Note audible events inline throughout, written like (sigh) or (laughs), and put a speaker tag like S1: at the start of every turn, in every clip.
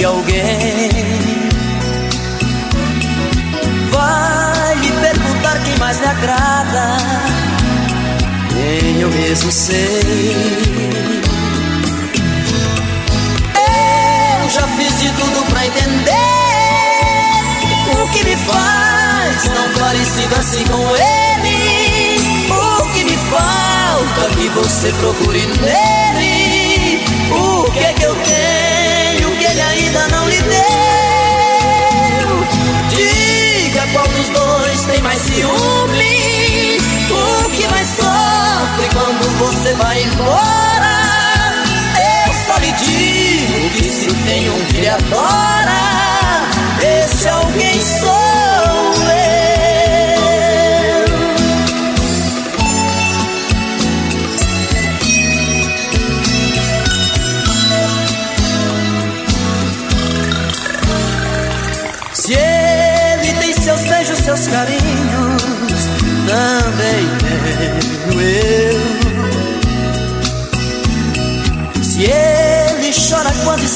S1: que alguém vai me perguntar quem mais me agrada, nem eu mesmo sei. Eu já fiz de tudo pra entender o que me faz tão parecido assim com ele. O que me falta que você procure nele. Ciúme. O que mais sofre quando você vai embora? Eu só lhe digo que se tem um que adora,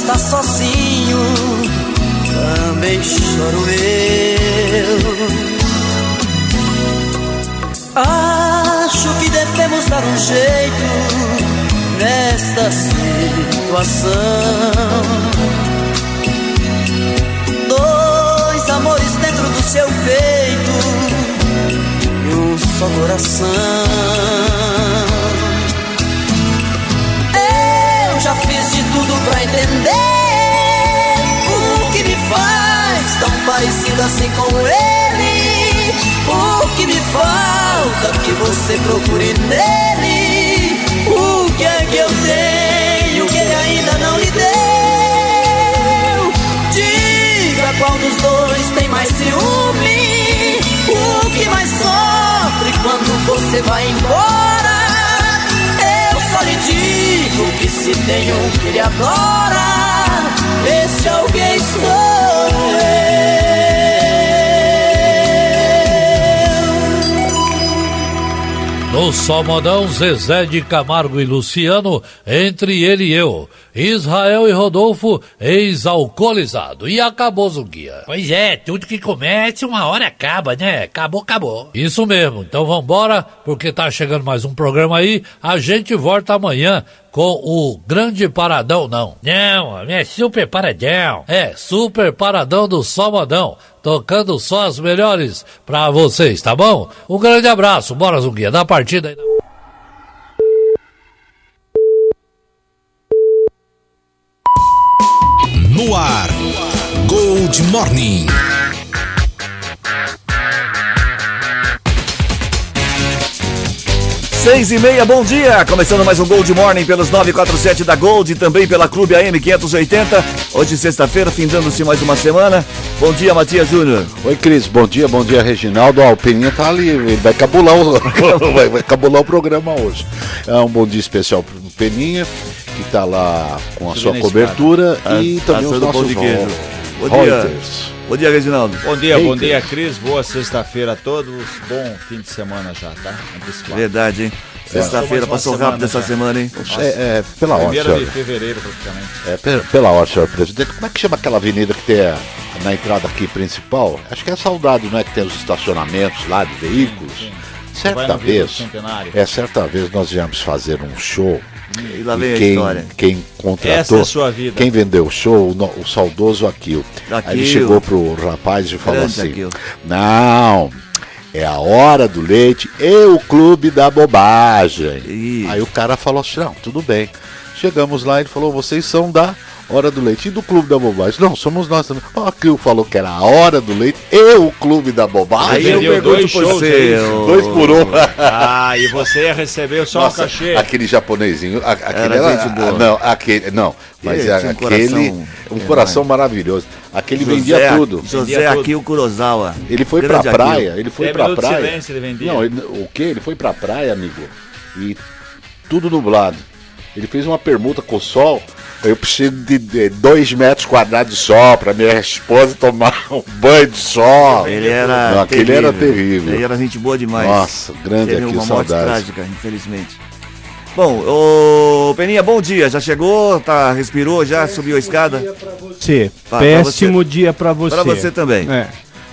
S1: está sozinho, também choro eu. Acho que devemos dar um jeito nesta situação. Dois amores dentro do seu peito e um só coração. Tudo pra entender o que me faz tão parecido assim com ele. O que me falta que você procure nele. O que é que eu tenho que ele ainda não lhe deu? Diga qual dos dois tem mais ciúme. O que mais sofre quando você vai embora? Digo que se tem um que ele adora, esse alguém sou eu.
S2: No Só Modão, Zezé de Camargo e Luciano, entre ele e eu. Israel e Rodolfo, ex-alcoolizado. E acabou, Zunguia.
S3: Pois é, tudo que começa uma hora acaba, né? Acabou, acabou.
S2: Isso mesmo. Então vambora, porque tá chegando mais um programa aí. A gente volta amanhã com o Grande Paradão, não.
S3: Não, é super paradão.
S2: É, Super Paradão do Só Modão. Tocando só as melhores pra vocês, tá bom? Um grande abraço. Bora, Zunguia. Dá partida aí.
S4: No ar, Gold Morning.
S5: Seis e meia, bom dia! Começando mais um Gold Morning pelos 947 da Gold e também pela Clube AM 580. Hoje, sexta-feira, findando-se mais uma semana. Bom dia, Matias Júnior.
S6: Oi, Cris. Bom dia, bom dia, Reginaldo. Ó, o Peninha tá ali, ele vai cabular o, (laughs) vai, vai cabular o programa hoje. É um bom dia especial pro Peninha, que tá lá com a sua cobertura e
S5: A-
S6: também os
S5: assando pão
S6: nossos
S5: de queijo.
S6: ro-
S5: Bom dia.
S6: Reuters.
S5: Bom dia, Reginaldo.
S7: Bom dia,
S6: Eita.
S7: bom dia, Cris. Boa sexta-feira a todos. Bom fim de semana já, tá? Antecipado.
S5: Verdade, hein? Sexta-feira
S7: Passou
S5: rápido essa
S7: já.
S5: semana, hein?
S6: É, é, pela hora,
S7: Primeira de
S6: senhor.
S7: fevereiro, praticamente.
S6: É, pe- pela hora, senhor presidente. Como é que chama aquela avenida que tem a- na entrada aqui principal? Acho que é Saudade, não é? Que tem os estacionamentos lá de veículos.
S7: sim. Vai
S6: Certa vez, é certa vez nós viemos fazer um show
S5: E lá vem
S6: E
S5: a
S6: quem,
S5: história.
S6: quem contratou,
S7: Essa é a sua vida.
S6: quem vendeu o show, o, o saudoso Aquil. Aí ele
S5: Aquil.
S6: chegou pro rapaz e falou
S5: Grande
S6: assim:
S5: Aquil.
S6: Não, é a hora do leite e o clube da bobagem.
S5: Isso.
S6: Aí o cara falou assim: Não, tudo bem. Chegamos lá, ele falou: Vocês são da Hora do Leite e do Clube da Bobagem. Não, somos nós também. O Aquil falou que era a Hora do Leite e o Clube da Bobagem.
S5: Aí eu pergunto
S7: dois
S5: pra
S7: shows,
S5: você.
S7: é
S6: Dois por um.
S7: Ah, e você ia receber só
S6: Nossa,
S7: um cachê.
S6: aquele japonesinho, a- aquele
S5: Era
S6: era,
S5: gente boa.
S6: não, aquele, não, mas a-
S5: tinha um
S6: aquele,
S5: coração
S6: um coração maravilhoso. Aquele vendia
S5: José-
S6: tudo.
S5: José
S7: Vendia tudo.
S5: Akio Kurosawa.
S6: Ele foi pra
S5: Grande Akio.
S6: praia, ele foi
S7: Quebra
S6: pra praia.
S7: silêncio ele vendia.
S6: Não, ele- o que? Ele foi pra praia, amigo, e tudo nublado. Ele fez uma permuta com o sol. Eu preciso de, de dois metros quadrados de sol pra minha esposa tomar um banho de sol.
S5: Ele era.
S6: Não, aquele era terrível.
S5: Ele era gente boa demais.
S6: Nossa, grande
S5: Teve
S6: aqui,
S5: uma morte
S6: saudades.
S5: trágica, infelizmente. Bom, ô Peninha, bom dia. Já chegou? Tá, respirou já? Subiu a escada?
S8: Você.
S5: Pra- pra
S8: Péssimo
S5: você.
S8: dia pra você.
S5: Pra você também.
S8: É.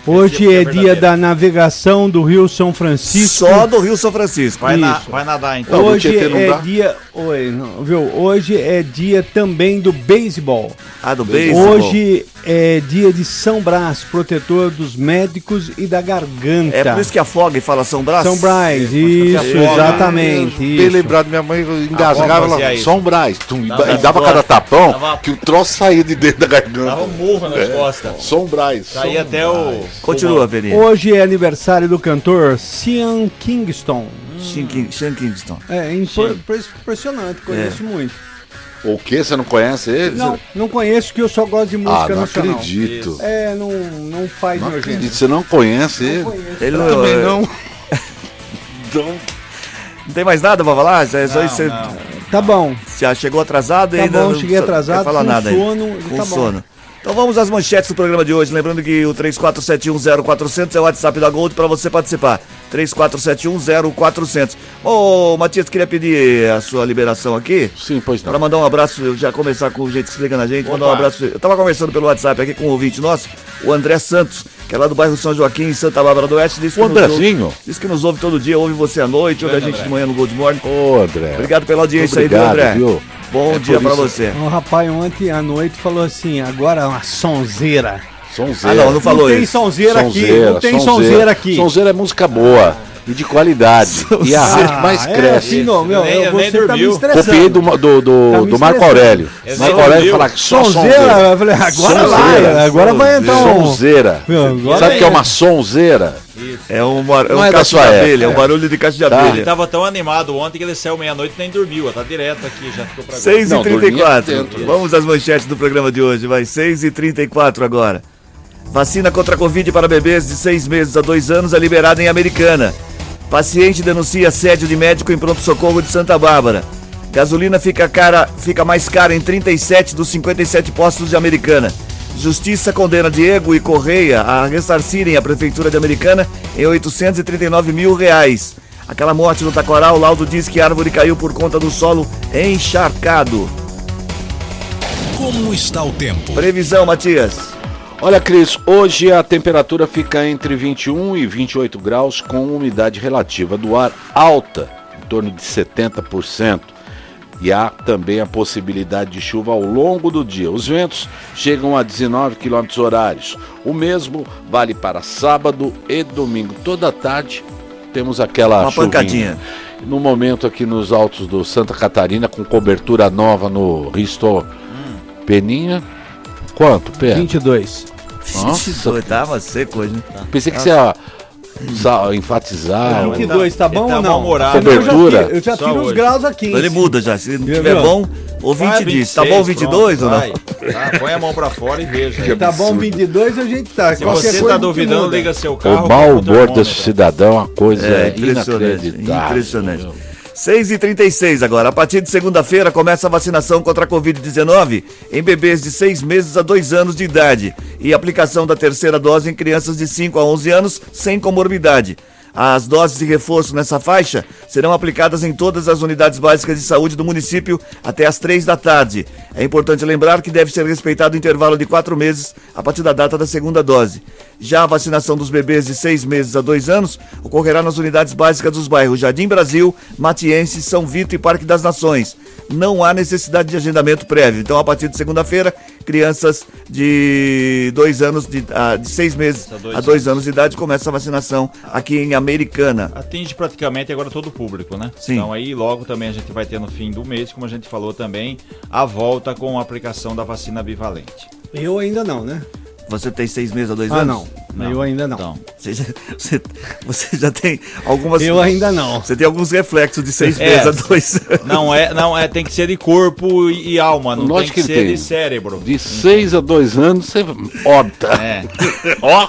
S8: Hoje é dia da navegação do Rio São Francisco.
S5: Só do Rio São Francisco.
S7: Vai, na- vai nadar então.
S8: Hoje é dia. Oi, não, viu? Hoje é dia também do beisebol.
S5: Ah, do beisebol.
S8: Hoje é dia de São Brás, protetor dos médicos e da garganta.
S5: É por isso que afoga e fala São Brás?
S8: São Brás, isso,
S7: afoga.
S8: exatamente.
S6: Bem
S8: Isso.
S6: lembrado, minha mãe engasgava ela. São Brás, tum, e
S7: Dava-
S6: e dava cada tapão
S7: Dava-
S6: que o troço saía de dentro da garganta.
S7: Dava um murro nas costas.
S6: São Brás.
S7: Saía até o.
S5: Continua, Peninha.
S8: Hoje é aniversário do cantor Sean Kingston.
S5: Sean King- Sean Kingston.
S8: É impor- impressionante, conheço muito.
S6: O que? Você não conhece ele?
S8: Não, não conheço que eu só gosto de
S6: Ah,
S8: música
S6: não
S8: nacional.
S6: acredito.
S8: É, não, não faz
S6: Não
S8: meu
S6: acredito.
S8: gênero.
S6: Você não conhece ele?
S5: Ele
S6: Eu também não. (laughs) Então,
S5: Não tem mais nada pra falar? Já, é só
S7: Não,
S5: isso, você
S7: não.
S8: Tá bom.
S5: já chegou atrasado e
S8: Tá
S5: ainda
S8: bom,
S5: não
S8: cheguei
S5: sa-
S8: atrasado,
S5: quer falar
S8: com
S5: nada aí.
S8: sono,
S5: Com
S8: tá bom.
S5: Então vamos às manchetes do programa de hoje. Lembrando que o 34710400 é o WhatsApp da Gold para você participar. 34710400. Ô, Matias, queria pedir a sua liberação aqui.
S6: sim, pois
S5: Para
S6: não.
S5: mandar um abraço, eu já começar com o jeito liga na gente, mandar um
S7: Opa.
S5: abraço. Eu tava conversando pelo WhatsApp aqui com um ouvinte nosso, o André Santos, que é lá do bairro São Joaquim, em Santa Bárbara do Oeste. Disse
S6: O
S5: que nos ouve-
S6: Andrezinho?
S5: Diz que nos ouve todo dia, ouve você à noite, ouve a gente de manhã no Gold Morning.
S6: Ô, André.
S5: Obrigado pela audiência
S6: Obrigado,
S5: aí, viu, André?
S6: viu?
S5: Bom
S6: É
S5: dia pra
S6: isso-
S5: você.
S8: O rapaz ontem à noite falou assim, agora é uma sonzeira.
S6: Sonzeira.
S5: Ah, não, não falou
S8: não tem
S5: isso.
S8: sonzeira aqui,
S6: Sonzeira,
S8: não tem sonzeira aqui.
S6: Sonzeira é música boa e de qualidade. (laughs) E a rádio que mais
S8: é
S6: cresce.
S8: assim, não, meu,
S7: Eu nem- eu
S8: você
S7: nem
S8: tá me
S7: dormiu.
S8: estressando.
S6: Copiei do, do, do,
S8: Tá
S6: do Marco. Aurélio.
S7: Eu
S6: Marco Aurélio
S7: ouviu.
S6: fala que só
S8: Sonzeira,
S6: sonzeira.
S8: eu falei, agora
S6: Sonzeira,
S8: vai, agora vai entrar um...
S6: Sonzeira.
S8: Meu,
S6: Sabe o que é
S8: é.
S6: uma sonzeira?
S5: É um, bar... é um
S6: é
S5: caixa de
S6: época,
S5: abelha, é um
S6: é.
S5: barulho de caixa de
S6: Tá.
S7: Ele
S5: abelha.
S7: tava tão animado ontem que ele saiu meia-noite e nem dormiu. Tá direto aqui, já ficou pra agora.
S5: 6
S6: Não,
S5: e
S6: dormia
S5: 34
S6: dentro.
S5: Vamos às manchetes do programa de hoje, vai. 6 e 34 agora. Vacina contra a Covid para bebês de 6 meses a 2 anos é liberada em Americana. Paciente denuncia assédio de médico em pronto-socorro de Santa Bárbara. Gasolina fica, cara, fica mais cara em 37 dos 57 postos de Americana. Justiça condena Diego e Correia a ressarcirem a Prefeitura de Americana em 839 mil reais. Aquela morte no Taquaral, o laudo diz que a árvore caiu por conta do solo encharcado.
S4: Como está o tempo?
S5: Previsão, Matias.
S6: Olha, Cris, hoje a temperatura fica entre 21 e 28 graus com umidade relativa do ar alta, em torno de 70%. E há também a possibilidade de chuva ao longo do dia. Os ventos chegam a 19 km horários. O mesmo vale para sábado e domingo. Toda tarde temos aquela
S5: Uma
S6: chuvinha.
S5: pancadinha.
S6: No momento aqui nos altos do Santa Catarina, com cobertura nova no Risto Peninha. Quanto, Pé?
S8: 22.
S6: Nossa,
S5: tava seco hoje, né?
S6: Pensei que você ia sa- enfatizar.
S7: Não,
S8: 22, tá
S7: ele
S8: bom
S7: tá
S8: ou não? já
S6: Cobertura.
S8: tiro- Eu já
S7: Só
S8: tiro os
S7: hoje.
S8: graus aqui.
S5: Ele muda já. Se não tiver bom, o 20
S7: Vai,
S5: diz. Tá bom 22
S7: pronto,
S5: ou não?
S7: vai. Tá, põe a mão pra fora e veja. aí.
S8: Tá bom 22, a gente tá.
S7: Se
S8: Qualquer
S7: você tá duvidando, liga seu carro.
S6: O mau humor desse cidadão é uma coisa
S5: É, impressionante.
S6: inacreditável.
S5: Impressionante. 6 e 36 agora. A partir de segunda-feira começa a vacinação contra a Covid-19 em bebês de 6 meses a 2 anos de idade e aplicação da terceira dose em crianças de 5 a 11 anos sem comorbidade. As doses de reforço nessa faixa serão aplicadas em todas as unidades básicas de saúde do município até às três da tarde. É importante lembrar que deve ser respeitado o intervalo de quatro meses a partir da data da segunda dose. Já a vacinação dos bebês de seis meses a dois anos ocorrerá nas unidades básicas dos bairros Jardim Brasil, Matiense, São Vito e Parque das Nações. Não há necessidade de agendamento prévio. Então, a partir de segunda-feira, crianças de dois anos, de, ah, de seis meses
S7: A dois
S5: a dois anos de idade, começa a vacinação aqui em Americana.
S7: Atinge praticamente agora todo o público, né?
S5: Sim.
S7: Então aí logo também a gente vai ter no fim do mês, como a gente falou também, a volta com a aplicação da vacina bivalente.
S8: Eu ainda não, né?
S5: Você tem seis meses a dois
S8: Ah,
S5: anos?
S8: não. Eu ainda não.
S7: Então,
S5: Você já, você, você já tem algumas.
S8: Eu ainda não.
S5: Você tem alguns reflexos de seis
S7: É.
S5: meses a dois (laughs) anos.
S7: não é, não é, tem que ser de corpo e, e alma, não
S6: Lógico
S7: tem que,
S6: que
S7: ser
S6: tem.
S7: de cérebro.
S6: De 6 a 2 anos, você opta.
S7: É. (laughs)
S6: Ó,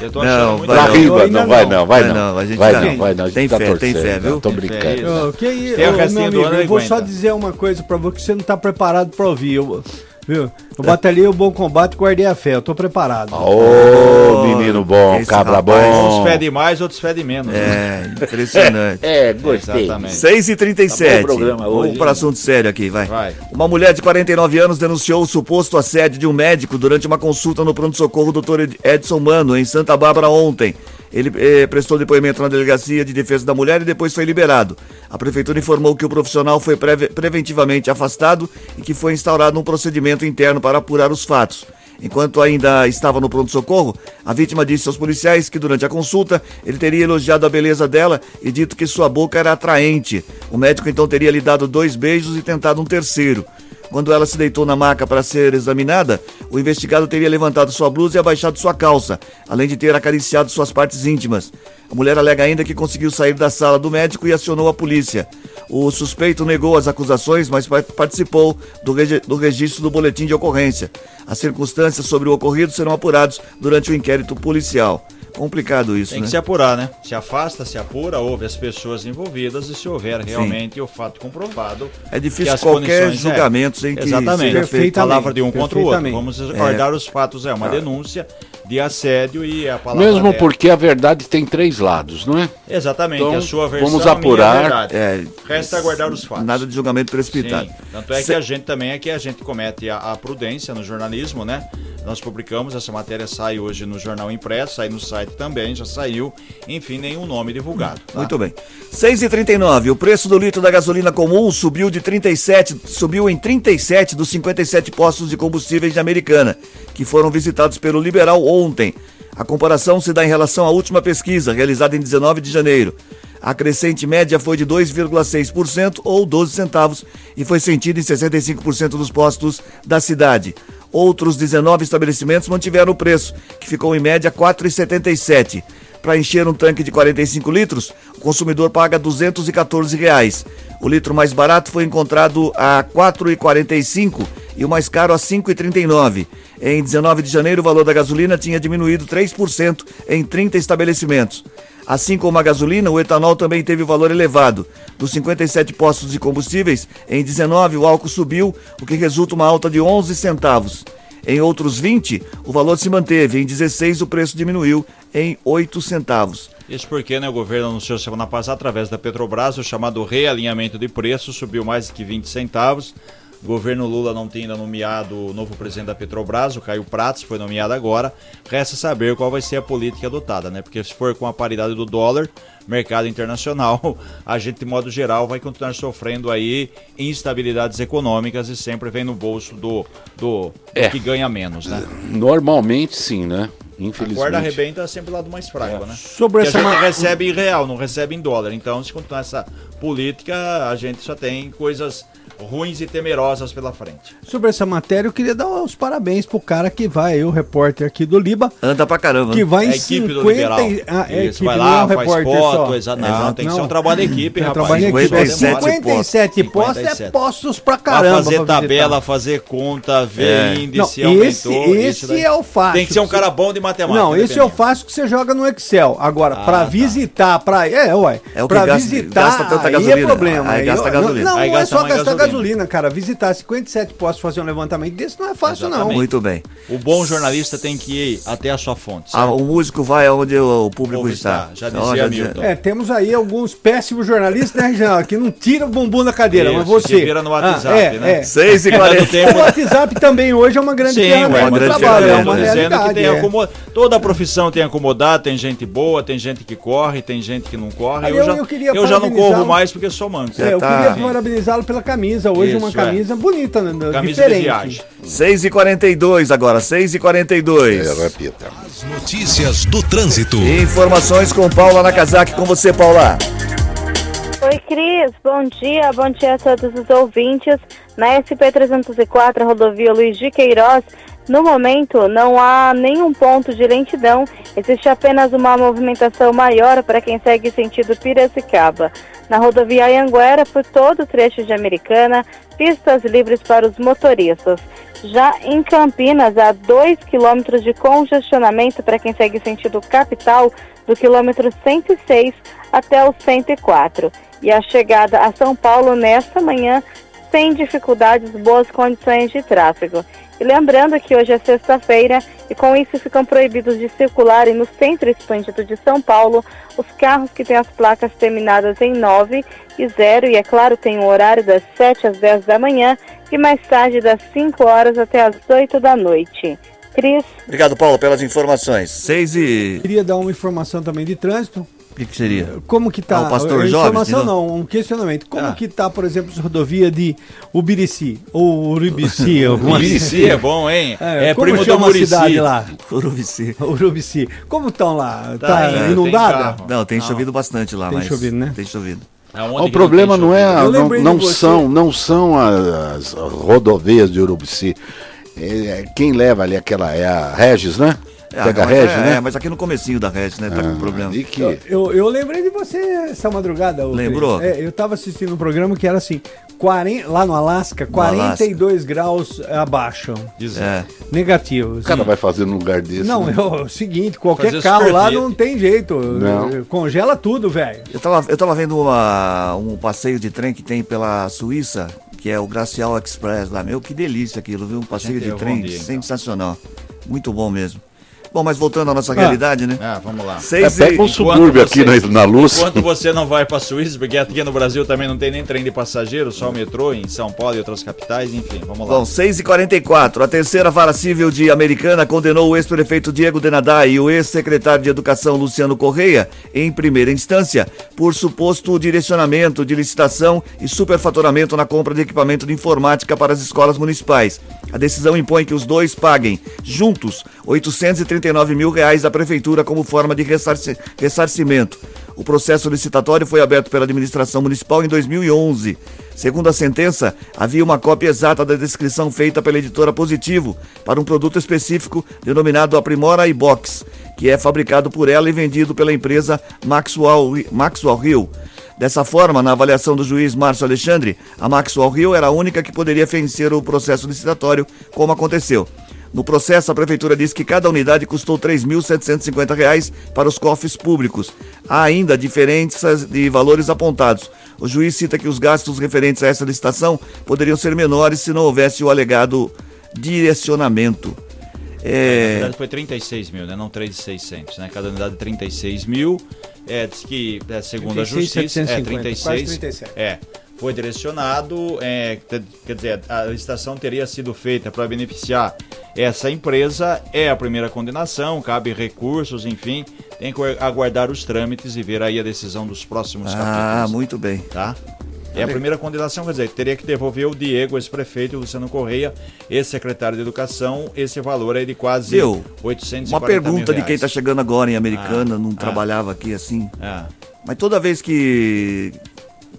S7: Eu tô
S5: Não,
S7: achando muito
S5: vai
S6: pra
S5: não.
S8: Ainda
S6: não vai
S8: não.
S6: não, vai
S5: Vai
S6: não.
S5: não, a gente
S6: vai
S5: tá-
S6: não, vai não. A gente
S5: tem
S6: tá
S5: fé, tem
S6: torcendo,
S5: fé, viu?
S6: não, Tô
S7: Tem fé,
S6: brincando.
S8: Ô, que aí,
S7: Tem o
S8: ô,
S7: restinho
S8: meu amigo, eu vou só dizer uma coisa pra você, que você não tá preparado pra ouvir. Eu- Viu? Eu batalhei o bom combate e guardei a fé. Eu tô preparado.
S6: Ô, menino bom,
S5: esse
S6: cabra
S5: rapaz,
S6: bom.
S7: Uns fedem mais, outros fedem menos. né?
S5: É, impressionante. (laughs)
S6: É, gostei.
S7: Exatamente.
S5: 6 e 37
S6: Tá o
S5: Vamos para assunto sério aqui, vai.
S7: Vai.
S5: Uma mulher de 49 anos denunciou o suposto assédio de um médico durante uma consulta no pronto-socorro Dr. Edson Mano, em Santa Bárbara, ontem. Ele eh, prestou depoimento na delegacia de defesa da mulher e depois foi liberado. A prefeitura informou que o profissional foi preve- preventivamente afastado e que foi instaurado um procedimento interno para apurar os fatos. Enquanto ainda estava no pronto-socorro, a vítima disse aos policiais que durante a consulta ele teria elogiado a beleza dela e dito que sua boca era atraente. O médico então teria lhe dado dois beijos e tentado um terceiro. Quando ela se deitou na maca para ser examinada, o investigado teria levantado sua blusa e abaixado sua calça, além de ter acariciado suas partes íntimas. A mulher alega ainda que conseguiu sair da sala do médico e acionou a polícia. O suspeito negou as acusações, mas pa- participou do, regi- do registro do boletim de ocorrência. As circunstâncias sobre o ocorrido serão apurados durante o inquérito policial. Complicado isso,
S7: Tem
S5: né?
S7: que se apurar, né? Se afasta, se apura, ouve as pessoas envolvidas e se houver realmente o fato comprovado.
S5: É difícil qualquer
S7: condições- é,
S5: julgamento sem que
S7: Exatamente.
S5: seja feito-
S7: Palavra de um contra o outro. Vamos guardar os fatos. É uma denúncia de assédio e a palavra
S6: Mesmo
S7: dela.
S6: porque a verdade tem três lados, não é?
S7: Exatamente,
S6: Então,
S7: a sua versão
S6: vamos
S7: a minha
S6: apurar.
S7: verdade.
S5: É,
S7: Resta aguardar os fatos.
S5: Nada de julgamento precipitado.
S7: Sim. Tanto é
S5: Se-
S7: que a gente também é que a gente comete a, a prudência no jornalismo, né? Nós publicamos, essa matéria sai hoje no jornal impresso, sai no site também, já saiu. Enfim, nenhum nome divulgado. tá?
S5: Muito bem. 6,39. O preço do litro da gasolina comum subiu de 37, subiu em 37 dos 57 postos de combustíveis de Americana, que foram visitados pelo Liberal ontem. A comparação se dá em relação à última pesquisa, realizada em 19 de janeiro. A crescente média foi de 2,6% ou 12 centavos e foi sentida em 65% dos postos da cidade. Outros 19 estabelecimentos mantiveram o preço, que ficou em média R$ 4,77. Para encher um tanque de 45 litros, o consumidor paga 214 reais. O litro mais barato foi encontrado a R$ 4,45 e o mais caro a R$ 5,39. Em 19 de janeiro, o valor da gasolina tinha diminuído 3% em 30 estabelecimentos. Assim como a gasolina, o etanol também teve valor elevado. Dos 57 postos de combustíveis, em 19 o álcool subiu, o que resulta uma alta de 11 centavos. Em outros 20, o valor se manteve. Em 16, o preço diminuiu em 8 centavos.
S7: Isso porque né, o governo anunciou semana passada, através da Petrobras, o chamado realinhamento de preços, subiu mais de que 20 centavos. O governo Lula não tem ainda nomeado o novo presidente da Petrobras, o Caio Prates, foi nomeado agora. Resta saber qual vai ser a política adotada, né? Porque se for com a paridade do dólar, mercado internacional, (laughs) a gente, de modo geral, vai continuar sofrendo aí instabilidades econômicas e sempre vem no bolso do, do, do
S6: É.
S7: que ganha menos, né?
S6: Normalmente sim, né?
S7: A
S6: Infelizmente.
S7: corda arrebenta sempre do lado mais fraco, né?
S8: Sobre
S7: Porque
S8: essa
S7: a gente
S8: ma-
S7: recebe em real, não recebe em dólar. Então, se continuar essa política, a gente só tem coisas ruins e temerosas pela frente.
S8: Sobre essa matéria, eu queria dar os parabéns pro cara que vai, o repórter aqui do Liba,
S5: Anda pra caramba.
S8: que vai
S7: É
S8: em
S7: a equipe
S8: 50...
S7: do Liberal.
S8: Ah, é
S7: Isso, vai
S8: não
S7: lá,
S8: é
S7: faz
S8: repórter
S7: foto,
S8: só.
S7: exa- não,
S5: Exato.
S7: tem que ser
S8: Não.
S7: um trabalho de equipe,
S8: É
S7: rapaz.
S8: trabalho em equipe, é
S5: 57
S8: 57 postos, é
S7: 57.
S8: postos pra
S7: Pra
S8: caramba.
S7: fazer
S8: pra
S7: tabela,
S8: visitar.
S7: fazer conta, ver
S5: É.
S7: índice,
S8: Não, esse-
S7: aumentou.
S8: esse
S7: daí.
S8: é o fácil.
S7: Tem que ser um cara bom de matemática.
S8: Não, esse eu
S7: dependendo.
S8: faço que você joga no Excel. Agora,
S7: Ah,
S8: pra
S7: tá.
S8: visitar, pra. É, ué.
S5: É o que
S8: pra
S5: gasta-
S8: visitar,
S5: gasta tanta
S8: aí
S5: gasolina.
S8: é problema.
S5: Aí gasta gasolina.
S8: Não, não,
S7: Aí
S8: não é só gastar
S7: gasolina.
S8: Gasolina. cara. Visitar 57 postos, fazer um levantamento desse não é fácil, não.
S7: Exatamente.
S5: Muito bem.
S7: O bom jornalista tem que ir até a sua fonte.
S5: Ah, o músico vai aonde o, o público está.
S7: está, já
S5: Ó,
S7: dizia Milton.
S8: É, temos aí alguns péssimos jornalistas, né, Reginaldo? Que não tiram o bumbum da cadeira,
S7: Isso,
S8: mas você.
S7: que vira no WhatsApp,
S8: Ah, é,
S7: né?
S8: é.
S5: 6 e 40
S7: Tanto tempo-
S8: O WhatsApp também hoje é uma grande
S7: Sim,
S8: ferramenta
S7: ué,
S8: no
S5: grande
S8: trabalho, é
S5: ferramenta,
S8: uma
S5: né?
S7: dizendo que
S8: realidade.
S7: tem
S8: é.
S7: acomo- Toda a profissão tem acomodado, tem gente boa, tem gente que corre, tem gente que não corre.
S8: Aí
S7: Eu,
S8: eu-
S7: já,
S8: eu queria
S7: eu já não corro mais porque sou manco.
S8: É, eu
S5: tá-
S8: queria parabenizá-lo pela camisa. Hoje uma
S7: Isso, é.
S8: camisa bonita, né,
S7: Camisa
S8: diferente.
S7: de viagem.
S5: 6 e 42 agora, 6 e 42
S6: É, repita.
S4: Notícias do trânsito.
S5: Informações com Paula Nakazaki, com você, Paula.
S9: Oi, Cris. Bom dia. Bom dia a todos os ouvintes. Na SP-304, rodovia Luiz de Queiroz, no momento não há nenhum ponto de lentidão. Existe apenas uma movimentação maior para quem segue sentido Piracicaba. Na rodovia Anhanguera, por todo o trecho de Americana, pistas livres para os motoristas. Já em Campinas, há 2 quilômetros de congestionamento para quem segue sentido capital, do quilômetro 106 até o 104. E a chegada a São Paulo nesta manhã sem dificuldades, boas condições de tráfego. E lembrando que hoje é sexta-feira e com isso ficam proibidos de circularem no centro expandido de São Paulo os carros que têm as placas terminadas em 9 e 0 e é claro tem o horário das 7 às 10 da manhã e mais tarde das 5 horas até as 8 da noite. Cris.
S5: Obrigado, Paulo, pelas informações. Seis e.
S8: Queria dar uma informação também de trânsito.
S5: O que, que seria?
S8: Como que tá?
S5: Ah, o pastor
S8: a
S5: Jovem,
S8: informação
S5: não?
S8: não, um questionamento. Como
S7: Ah.
S8: que tá, por exemplo, a rodovia de Ubirici ou Uribici? (laughs)
S7: Murici é bom, hein?
S8: É,
S7: É, primo do Murici.
S8: cidade lá?
S5: Urubici.
S8: Urubici. Como estão lá?
S7: Tá
S8: Tá,
S7: tem
S8: inundada?
S5: Não, tem
S7: Não.
S5: chovido bastante lá,
S8: Tem
S5: mas.
S8: chovido, né?
S5: Tem chovido.
S7: Aonde
S6: O
S7: que
S6: problema não é, a- não, não são, não são as rodovias de Urubici. É, quem leva ali aquela é a Regis, né?
S5: É,
S6: Pega a
S5: mas
S6: Regis,
S5: é,
S6: né?
S5: é, mas aqui no comecinho da Regis, né? Tá com problema.
S6: Ali que
S8: Eu, eu lembrei de você essa madrugada. ô,
S5: Lembrou?
S8: É, eu tava assistindo um programa que era assim, 40, lá no Alasca, 42 graus abaixo.
S7: Diz-
S5: É.
S8: Negativo.
S6: o cara vai fazer num lugar desse.
S8: Não,
S6: né?
S8: é o seguinte, qualquer
S7: Fazer
S8: carro lá não tem jeito.
S6: Não.
S8: Congela tudo, velho.
S5: Eu tava, eu tava vendo uma, um passeio de trem que tem pela Suíça, que é o Gracial Express lá. Meu, que delícia aquilo, viu? Um passeio
S7: Gente,
S5: de trem
S7: dia, então.
S5: sensacional. Muito bom mesmo. Bom, mas voltando à nossa realidade, né?
S7: Ah, vamos lá.
S6: É,
S5: Seis
S6: pega um
S5: e...
S6: subúrbio aqui
S7: você-
S6: na, na luz.
S7: Enquanto você não vai pra Suíça, porque aqui no Brasil também não tem nem trem de passageiro, só o metrô em São Paulo e outras capitais, enfim, vamos lá.
S5: Bom, 6 e 44 A terceira vara civil de Americana condenou o ex-prefeito Diego Denadá e o ex-secretário de Educação Luciano Correia, em primeira instância, por suposto direcionamento de licitação e superfaturamento na compra de equipamento de informática para as escolas municipais. A decisão impõe que os dois paguem, juntos, 839 mil reais à prefeitura como forma de ressarci- ressarcimento. O processo licitatório foi aberto pela administração municipal em 2011. Segundo a sentença, havia uma cópia exata da descrição feita pela editora Positivo para um produto específico denominado Aprimora iBox, que é fabricado por ela e vendido pela empresa Maxwell, Maxwell Hill. Dessa forma, na avaliação do juiz Márcio Alexandre, a Maxwell Hill era a única que poderia vencer o processo licitatório, como aconteceu. No processo, a prefeitura diz que cada unidade custou 3.750 reais para os cofres públicos. Há ainda diferenças de valores apontados. O juiz cita que os gastos referentes a essa licitação poderiam ser menores se não houvesse o alegado direcionamento.
S7: Na
S5: É,
S7: verdade foi 36 mil, né? Não 3,600, né? Cada unidade 36 mil. É, diz que, é, segundo a
S8: 36,
S7: justiça, é
S8: 750,
S7: 36.
S8: quase 37.
S7: É, foi direcionado, é, quer dizer, a licitação teria sido feita para beneficiar essa empresa, é a primeira condenação, cabe recursos, enfim, tem que aguardar os trâmites e ver aí a decisão dos próximos
S5: ah,
S7: capítulos.
S5: muito bem.
S7: Tá? É a primeira condenação, quer dizer, teria que devolver o Diego, esse prefeito, o Luciano Correia, esse secretário de Educação, esse valor aí de quase
S5: Viu?
S7: 840
S5: Uma pergunta de quem está chegando agora em Americana,
S7: Ah,
S5: não
S7: ah.
S5: trabalhava aqui assim.
S7: É,
S5: Mas toda vez que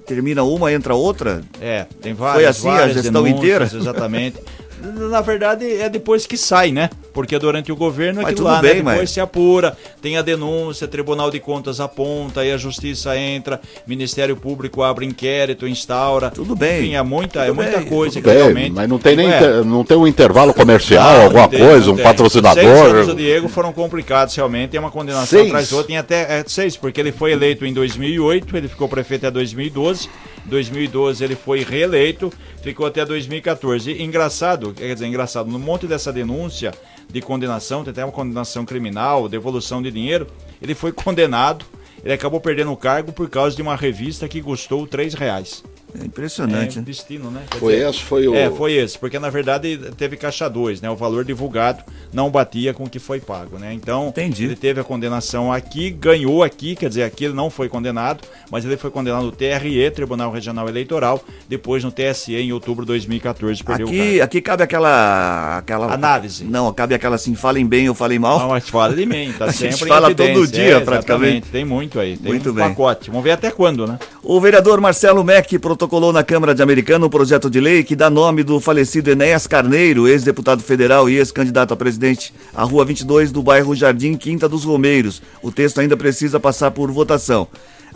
S5: termina uma, entra outra,
S7: é, tem várias,
S5: assim a
S7: várias
S5: gestão
S7: denúncias,
S5: inteira?
S7: Exatamente. (laughs) Na verdade, é depois que sai, né? Porque durante o governo
S5: Mas
S7: aquilo lá,
S5: bem,
S7: né? Depois
S5: mas-
S7: se apura, tem a denúncia, Tribunal de Contas aponta, aí a Justiça entra, Ministério Público abre inquérito, instaura.
S5: Tudo bem.
S7: Enfim, é muita, é muita
S5: bem,
S7: coisa que
S6: bem,
S7: realmente.
S6: mas não tem nem
S7: É.
S6: não tem um intervalo comercial,
S7: Não,
S6: alguma
S7: tem,
S6: coisa, um
S7: tem.
S6: patrocinador.
S7: Seis anos do Diego foram complicados realmente, tem uma condenação
S6: Seis?
S7: atrás da outra, tem até é, seis, porque ele foi eleito em 2008, ele ficou prefeito até 2012, 2012 ele foi reeleito, ficou até 2014. Engraçado, quer dizer, engraçado, no monte dessa denúncia de condenação, tem até uma condenação criminal, devolução de dinheiro, ele foi condenado, ele acabou perdendo o cargo por causa de uma revista que custou 3 reais.
S5: É impressionante.
S7: É
S5: né?
S7: destino, né? Quer
S6: Foi
S7: dizer,
S6: esse, foi o.
S7: é, foi esse, porque na verdade teve caixa 2, né? O valor divulgado não batia com o que foi pago, né? Então,
S5: Entendi.
S7: ele teve a condenação aqui, ganhou aqui, quer dizer, aqui ele não foi condenado, mas ele foi condenado no TRE, Tribunal Regional Eleitoral, depois no TSE em outubro de 2014, perdeu o
S5: Aqui,
S7: cargo.
S5: aqui cabe aquela, aquela.
S7: Análise.
S5: Não, cabe aquela assim, falem bem ou falem mal.
S7: Não, mas fala de mim, tá (laughs)
S5: A gente
S7: sempre em
S5: fala todo dia,
S7: É,
S5: praticamente.
S7: Tem muito aí, tem
S5: Muito
S7: um
S5: bem.
S7: pacote. Vamos ver até quando, né?
S5: O vereador Marcelo Meck protocolou na Câmara de Americana um projeto de lei que dá nome do falecido Enéas Carneiro, ex-deputado federal e ex-candidato a presidente à Rua 22 do bairro Jardim Quinta dos Romeiros. O texto ainda precisa passar por votação.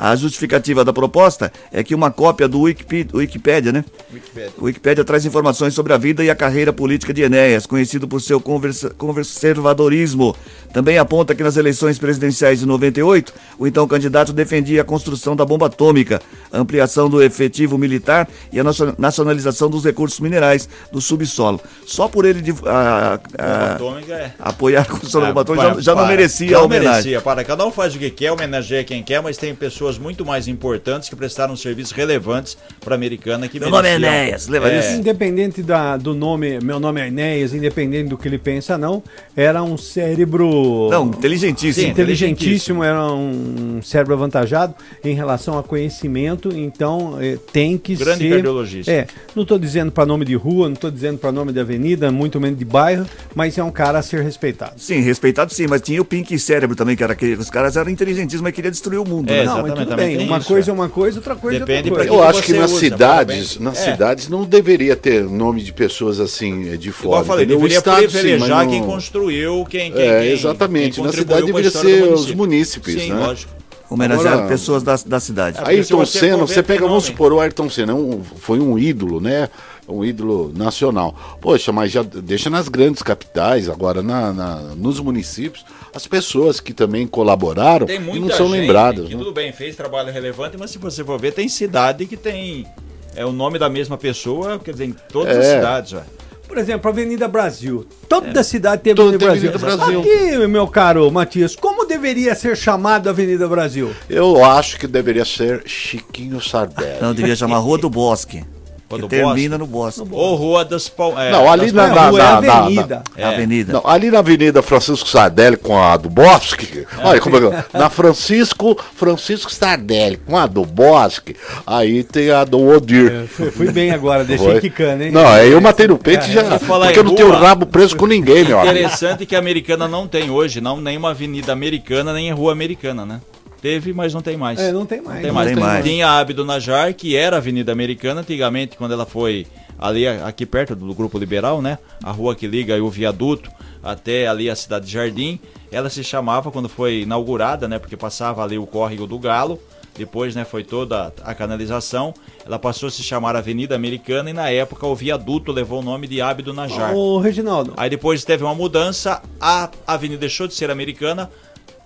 S5: A justificativa da proposta é que uma cópia do Wikipedia, Wikipédia, né?
S7: Wikipédia.
S5: O Wikipédia traz informações sobre a vida e a carreira política de Enéas, conhecido por seu conservadorismo. Também aponta que nas eleições presidenciais de 98, o então candidato defendia a construção da bomba atômica, a ampliação do efetivo militar e a nacio- nacionalização dos recursos minerais do subsolo. Só por ele a- a-
S7: é.
S5: apoiar a construção da bomba atômica
S7: para-
S5: já, já não
S7: para.
S5: merecia
S7: Não
S5: a homenagem.
S7: merecia, para. Cada um faz o que quer, homenageia quem quer, mas tem pessoas muito mais importantes que prestaram serviços relevantes para a americana que
S5: Meu nome é
S7: mereciam.
S5: Enéas, lembra
S7: É.
S5: disso?
S8: Independente da, do nome, meu nome é Enéas, independente do que ele pensa, não, era um cérebro.
S5: Não, inteligentíssimo.
S7: Sim,
S8: inteligentíssimo, era um cérebro avantajado em relação a conhecimento, então eh, tem que
S7: Grande
S8: ser.
S7: cardiologista.
S8: É, não estou dizendo para nome de rua, não estou dizendo para nome de avenida, muito menos de bairro, mas é um cara a ser respeitado.
S5: Sim, respeitado sim, mas tinha o Pink Cérebro também, que era aquele. Os caras eram inteligentíssimos, mas queriam destruir o mundo,
S7: É,
S5: né?
S8: não,
S7: exatamente,
S8: tudo bem,
S7: tem
S8: uma
S7: isso,
S8: coisa
S7: é.
S8: é uma coisa, outra coisa é
S7: Depende
S8: outra
S7: pra
S8: coisa.
S6: Eu
S7: que
S6: acho que nas
S7: usa,
S6: cidades, nas
S7: É.
S6: cidades não deveria ter nome de pessoas assim eh, de fora.
S7: Igual eu falei?
S6: O
S7: deveria
S6: Estado, sim,
S7: privilegiar
S6: não-
S7: quem construiu, quem, quem
S6: É, exatamente.
S7: quem
S6: Na cidade deveria ser os munícipes,
S7: Sim,
S6: né?
S7: lógico.
S5: Homenagear
S6: Agora-
S5: pessoas da, da cidade.
S6: Ayrton
S7: se você
S6: Senna, você pega, vamos supor, o Ayrton Senna um- foi um ídolo, né? Um ídolo nacional. Poxa, mas já deixa nas grandes capitais, agora na, na- nos municípios, as pessoas que também colaboraram
S7: Tem
S6: e
S7: muita
S6: não são
S7: gente
S6: lembradas.
S7: que
S6: né?
S7: tudo bem, fez trabalho relevante, mas se você for ver, tem cidade que tem é o nome da mesma pessoa, quer dizer, em todas as
S6: É.
S7: cidades, já.
S8: Por exemplo, a Avenida Brasil. Toda cidade tem Avenida
S6: tem
S8: Brasil.
S6: Avenida Brasil.
S8: Aqui, meu caro Matias, como deveria ser chamada a Avenida Brasil?
S6: Eu acho que deveria ser Chiquinho Sardelli.
S5: Não, devia chamar Rua do Bosque. Que termina no Bosque.
S7: Ou Rua das Pal... é,
S6: Não, ali na-
S7: Palmeiras.
S6: na-
S8: é
S6: na- na-
S8: avenida.
S5: É. Avenida.
S6: Não, ali na Avenida Francisco Sardelli com a do Bosque, olha como é que na Francisco Francisco Sardelli com a do Bosque, aí tem a do Odir.
S8: Fui, fui bem agora, deixei quicando, hein?
S6: Não, aí eu matei no peito e já, porque eu não tenho rabo preso com ninguém, meu amigo.
S7: Interessante que a americana não tem hoje, não nenhuma avenida americana, nem rua americana, né? Teve, mas não tem mais.
S8: É, não tem mais.
S7: Tem
S8: Não
S7: mais.
S5: tem mais.
S7: Tinha a Abdo Najar, que era a Avenida Americana, antigamente, quando ela foi ali, aqui perto do Grupo Liberal, né? A rua que liga aí o viaduto até ali a cidade de Jardim. Ela se chamava, quando foi inaugurada, né? Porque passava ali o córrego do Galo. Depois, né, foi toda a canalização. Ela passou a se chamar Avenida Americana e na época o viaduto levou o nome de Abdo Najar.
S8: Ô, Reginaldo,
S7: Aí depois teve uma mudança, a avenida deixou de ser americana,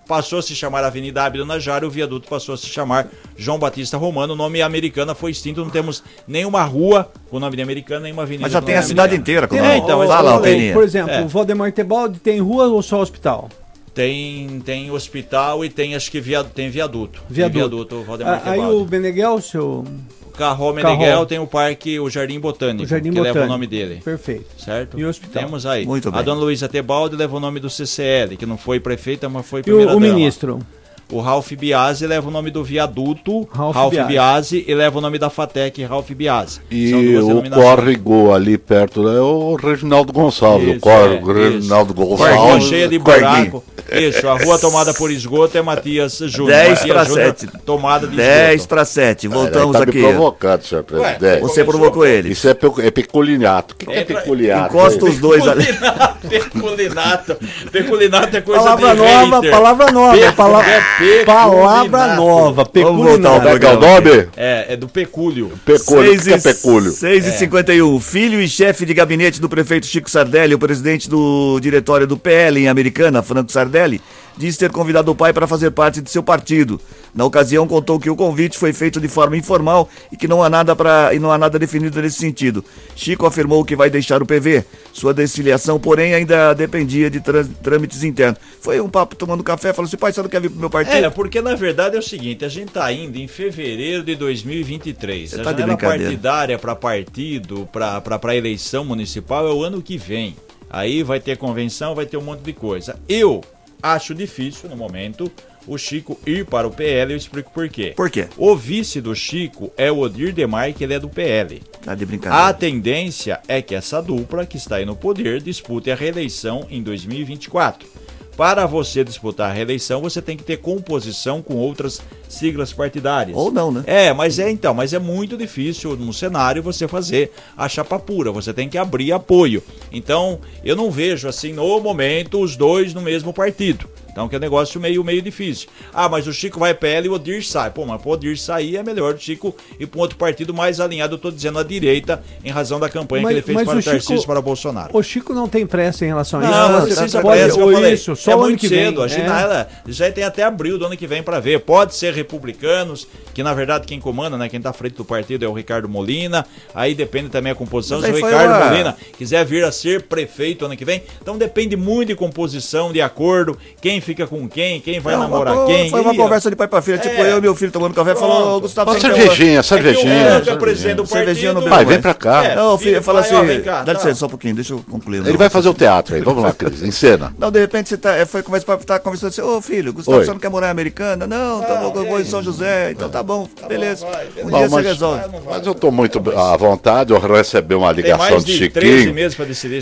S7: passou a se chamar Avenida Abdo Najar e o viaduto passou a se chamar João Batista Romano. O nome americana foi extinto, não temos nenhuma rua com o nome de americana, nenhuma avenida.
S5: Mas já tem a cidade
S7: americana.
S5: inteira. com
S7: É,
S5: o nome.
S7: então,
S5: Fala,
S7: eu
S5: lá,
S7: falei,
S5: Peninha.
S8: por exemplo,
S7: É.
S8: o Valdemar Tebaldi tem rua ou só hospital?
S7: Tem, tem hospital e tem acho que via, tem viaduto. Tem
S8: Viaduto.
S7: viaduto Valdemar
S8: Ah, aí o Beneguel, seu.
S7: Carró. Meneghel tem o parque, o Jardim Botânico,
S8: O Jardim
S7: que leva o
S8: Botânico.
S7: nome dele.
S8: Perfeito.
S7: Certo?
S8: E o hospital.
S7: Temos aí.
S5: Muito
S7: A
S5: bem.
S7: dona Luísa Tebaldi leva o nome do CCL, que não foi prefeita, mas foi
S8: E
S7: primeira
S8: o, o
S7: dama.
S8: ministro?
S7: O Ralph Biasi leva o nome do viaduto
S8: Ralph
S7: Ralph,
S8: Biasi.
S7: Biasi. e leva o nome da FATEC Ralph Biasi.
S6: E o córrego ali perto é o Reginaldo Gonçalves.
S7: Isso,
S6: o córrego
S7: é,
S6: Reginaldo
S7: Rua
S6: Gonçalves.
S7: cheia de
S5: Corguinho.
S7: buraco. Isso, a rua tomada por esgoto é Matias Júnior.
S5: 10
S7: Matias
S5: pra
S7: Júnior,
S5: 7.
S7: Tomada de
S5: 10
S7: esgoto.
S5: para 7. Voltamos
S6: tá
S5: aqui.
S6: me provocando, senhor presidente.
S7: Ué,
S5: Você provocou ele.
S6: Isso é, pe- é peculinato. O que, que é
S7: Entra-
S6: peculiar?
S5: Encosta os dois ali.
S7: Peculinato. Peculinato é coisa
S8: Palavra
S7: de
S8: nova,
S7: hater.
S8: palavra nova.
S7: Pecu-
S8: pala-
S7: é peculinato.
S8: palavra nova.
S5: Vamos voltar ao
S6: é é o nome?
S7: É, é do pecúlio.
S6: Pecúlio. O que, é pecúlio?
S5: 6 e 51. Filho e chefe de gabinete do prefeito Chico Sardelli, o presidente do diretório do PL em Americana, Franco Sardelli, disse ter convidado o pai para fazer parte de seu partido. Na ocasião, contou que o convite foi feito de forma informal e que não há nada para e não há nada definido nesse sentido. Chico afirmou que vai deixar o PV. Sua desfiliação, porém, ainda dependia de trâ- trâmites internos. Foi um papo tomando café, falou assim: pai, você não quer vir pro meu partido?
S7: É, porque na verdade é o seguinte, a gente tá indo em fevereiro de 2023.
S5: Você
S7: a
S5: tá
S7: janela partidária para partido, para eleição municipal é o ano que vem. Aí vai ter convenção, vai ter um monte de coisa. Eu acho difícil no momento o Chico ir para o PL, eu explico por quê.
S5: Por quê?
S7: O vice do Chico é o Odir Demar, que ele é do PL.
S5: Tá de
S7: A
S5: brincadeira.
S7: tendência é que essa dupla que está aí no poder dispute a reeleição em 2024. Para você disputar a reeleição, você tem que ter composição com outras siglas partidárias.
S5: Ou não, né?
S7: É, mas é então, mas é muito difícil no cenário você fazer a chapa pura, você tem que abrir apoio. Então, eu não vejo assim no momento os dois no mesmo partido. Então que é um negócio meio, meio difícil. Ah, mas o Chico vai ela e o Odir sai. Pô, mas pro Odir sair é melhor o Chico ir para um outro partido mais alinhado, eu tô dizendo, à direita, em razão da campanha
S8: Mas-
S7: que ele fez para
S8: o
S7: Tarcísio
S8: Chico-
S7: e para o Bolsonaro.
S8: O Chico não tem pressa em relação a isso.
S7: Não, não precisa
S8: pode-
S7: pressa, eu falei.
S8: isso, só
S7: é muito
S8: que
S7: cedo.
S8: vem.
S7: A gente,
S8: É.
S7: ela, já tem até abril do ano que vem para ver. Pode ser republicanos, que na verdade quem comanda, né, quem tá à frente do partido é o Ricardo Molina. Aí depende também a composição. Se o
S5: aí
S7: Ricardo Molina quiser vir a ser prefeito ano que vem, então depende muito de composição, de acordo, quem fica com quem, quem vai
S5: Não,
S7: namorar
S5: uma-
S7: quem.
S5: Foi uma
S7: E-
S5: conversa de pai pra filha. Tipo,
S7: É.
S5: eu e meu filho tomando café falou,
S7: Pronto.
S5: Gustavo,
S6: Uma
S5: você quer
S6: cervejinha,
S7: É que o
S6: cervejinha.
S7: Branco é presidente do
S5: Cervejinha no
S7: partido.
S5: Pai,
S6: Vai, vem pra cá.
S7: É,
S5: Não, filho, fala
S7: ó,
S5: assim,
S7: vem cá,
S5: dá
S7: tá.
S5: licença só um pouquinho, deixa eu concluir.
S6: Ele vai fazer o teatro aí. Vamos lá, Cris. Em cena.
S5: Não, de repente você tá, é, foi conversa pra estar conversando assim, ô filho, Gustavo,
S6: Oi.
S5: você não quer morar em Americana? Não, tá bom, eu vou em São José, então tá bom, beleza. Um dia você resolve.
S6: mas eu tô muito à vontade. Eu recebi uma ligação de
S7: de 13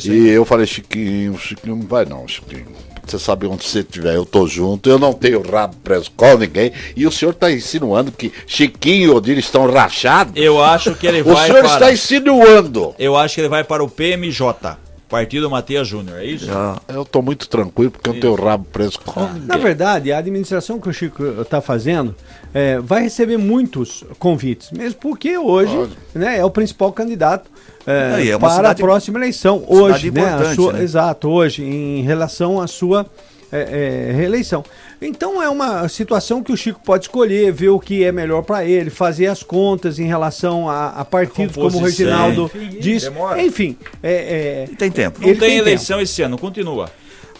S6: Chiquinho. E eu falei, Chiquinho, Chiquinho, não vai não, Chiquinho. Você sabe onde você estiver, eu tô junto, eu não tenho rabo preso com ninguém. E o senhor tá insinuando que Chiquinho e Odir estão rachados?
S7: Eu acho que ele
S6: O
S7: vai
S6: senhor
S7: para...
S6: está insinuando.
S7: Eu acho que ele vai para o PMJ, Partido Matias Júnior, é isso?
S5: Já.
S6: Eu tô muito tranquilo porque eu não tenho rabo preso com
S8: Na
S6: ninguém.
S8: verdade, a administração que o Chico está fazendo é, vai receber muitos convites, mesmo porque hoje né, é o principal candidato é,
S5: é
S8: para
S5: cidade-
S8: a próxima eleição. Hoje, né, sua,
S5: né?
S8: Exato, hoje, em relação à sua é, é, reeleição. Então é uma situação que o Chico pode escolher, ver o que é melhor para ele, fazer as contas em relação a, a partidos como o. Reginaldo
S7: Enfim,
S8: disse.
S7: demora.
S8: Enfim, é, é,
S5: tem tempo.
S7: Não
S8: Ele
S7: tem,
S8: tem
S7: eleição esse ano, continua.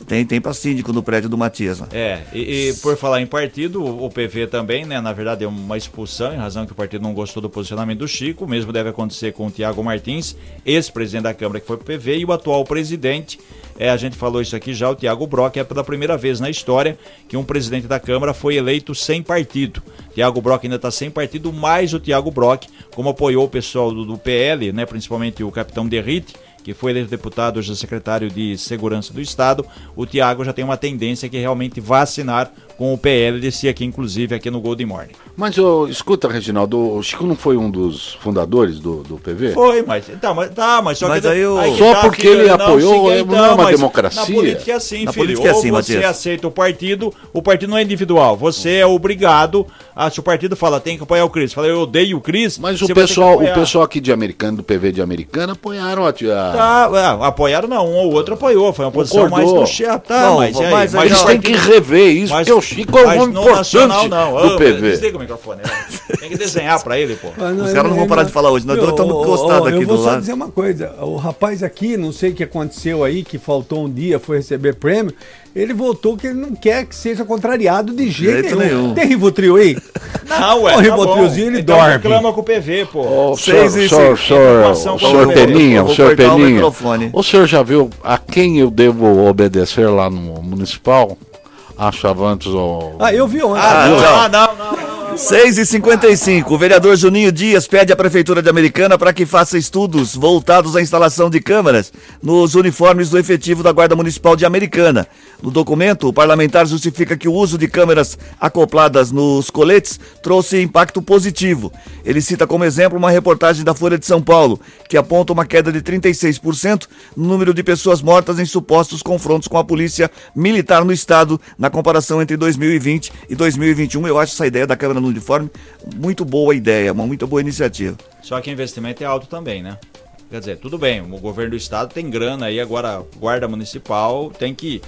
S5: Tem, tem pra síndico no prédio do Matias. lá.
S7: É, e, e por falar em partido, o PV também, né? Na verdade, é uma expulsão, em razão que o partido não gostou do posicionamento do Chico. O mesmo deve acontecer com o Tiago Martins, ex-presidente da Câmara que foi pro PV, e o atual presidente. É, a gente falou isso aqui já, o Tiago Brock, é pela primeira vez na história que um presidente da Câmara foi eleito sem partido. Tiago Brock ainda está sem partido, mas o Tiago Brock, como apoiou o pessoal do, do PL, né, principalmente o capitão Derrite, que foi eleito deputado, hoje é secretário de Segurança do Estado, o Tiago já tem uma tendência que realmente vai assinar com o PL, desse aqui, inclusive, aqui no Golden Morning.
S6: Mas ô, escuta, Reginaldo, o Chico não foi um dos fundadores do, do PV?
S7: Foi, mas. Tá, mas, tá, mas só
S5: Mas
S7: que.
S5: aí
S7: que
S6: Só
S7: tá,
S6: porque
S7: filho,
S6: ele
S7: não,
S6: apoiou,
S7: siga
S6: é- não é uma
S7: mas
S6: democracia?
S7: Na política é assim,
S5: Na
S7: filho.
S5: política é assim,
S7: Ou você
S5: Matias.
S7: aceita o partido, o partido não é individual. Você é obrigado. A, se o partido fala, tem que apoiar o Cris. Fala, eu odeio o Cris.
S6: Mas o pessoal, o pessoal aqui de Americana, do PV de Americana, apoiaram a.
S7: Tá, é, apoiaram não, um ou outro apoiou. Foi uma posição mais
S6: Concordou.
S7: no chefe. Tá,
S5: Não,
S7: mas, aí?
S5: mas aí
S7: Mas
S6: Eles têm que rever isso,
S7: mas-
S6: porque o Chico é um
S7: mas
S6: homem
S7: no
S6: importante
S7: nacional, não.
S6: do PV.
S7: Desliga o microfone. né? Tem que desenhar pra ele, pô.
S8: Ah,
S5: Os caras não vão parar de falar hoje, nós dois estamos encostados aqui
S8: Eu vou
S5: do
S8: só
S5: lado.
S8: dizer uma coisa, o rapaz aqui, não sei o que aconteceu aí, que faltou um dia, foi receber prêmio, ele voltou que ele não quer que seja contrariado de jeito,
S5: jeito
S8: nenhum.
S5: nenhum.
S8: Tem Rivotril aí?
S7: Não, ué.
S8: O
S7: tá
S8: Ribotrilzinho, ele
S7: então
S8: dorme.
S7: reclama com o PV, pô.
S6: Ô,
S5: Seis
S6: senhor,
S5: e
S6: senhor,
S5: cinco.
S6: senhor, senhor
S7: o-
S6: Peninha, o senhor Peninha. O senhor já viu a quem eu devo obedecer lá no municipal? A Chavantes ou.
S8: Ah, eu vi ontem.
S7: Ah, não, ah, não, não, não.
S5: 6 e 55 o vereador Juninho Dias pede à Prefeitura de Americana para que faça estudos voltados à instalação de câmeras nos uniformes do efetivo da Guarda Municipal de Americana. No documento, o parlamentar justifica que o uso de câmeras acopladas nos coletes trouxe impacto positivo. Ele cita como exemplo uma reportagem da Folha de São Paulo, que aponta uma queda de 36% no número de pessoas mortas em supostos confrontos com a polícia militar no estado, na comparação entre 2020 e 2021. Eu acho essa ideia da câmera no uniforme muito boa ideia, uma muito boa iniciativa.
S7: Só que o investimento é alto também, né? Quer dizer, tudo bem, o governo do estado tem grana aí, agora a guarda municipal tem que.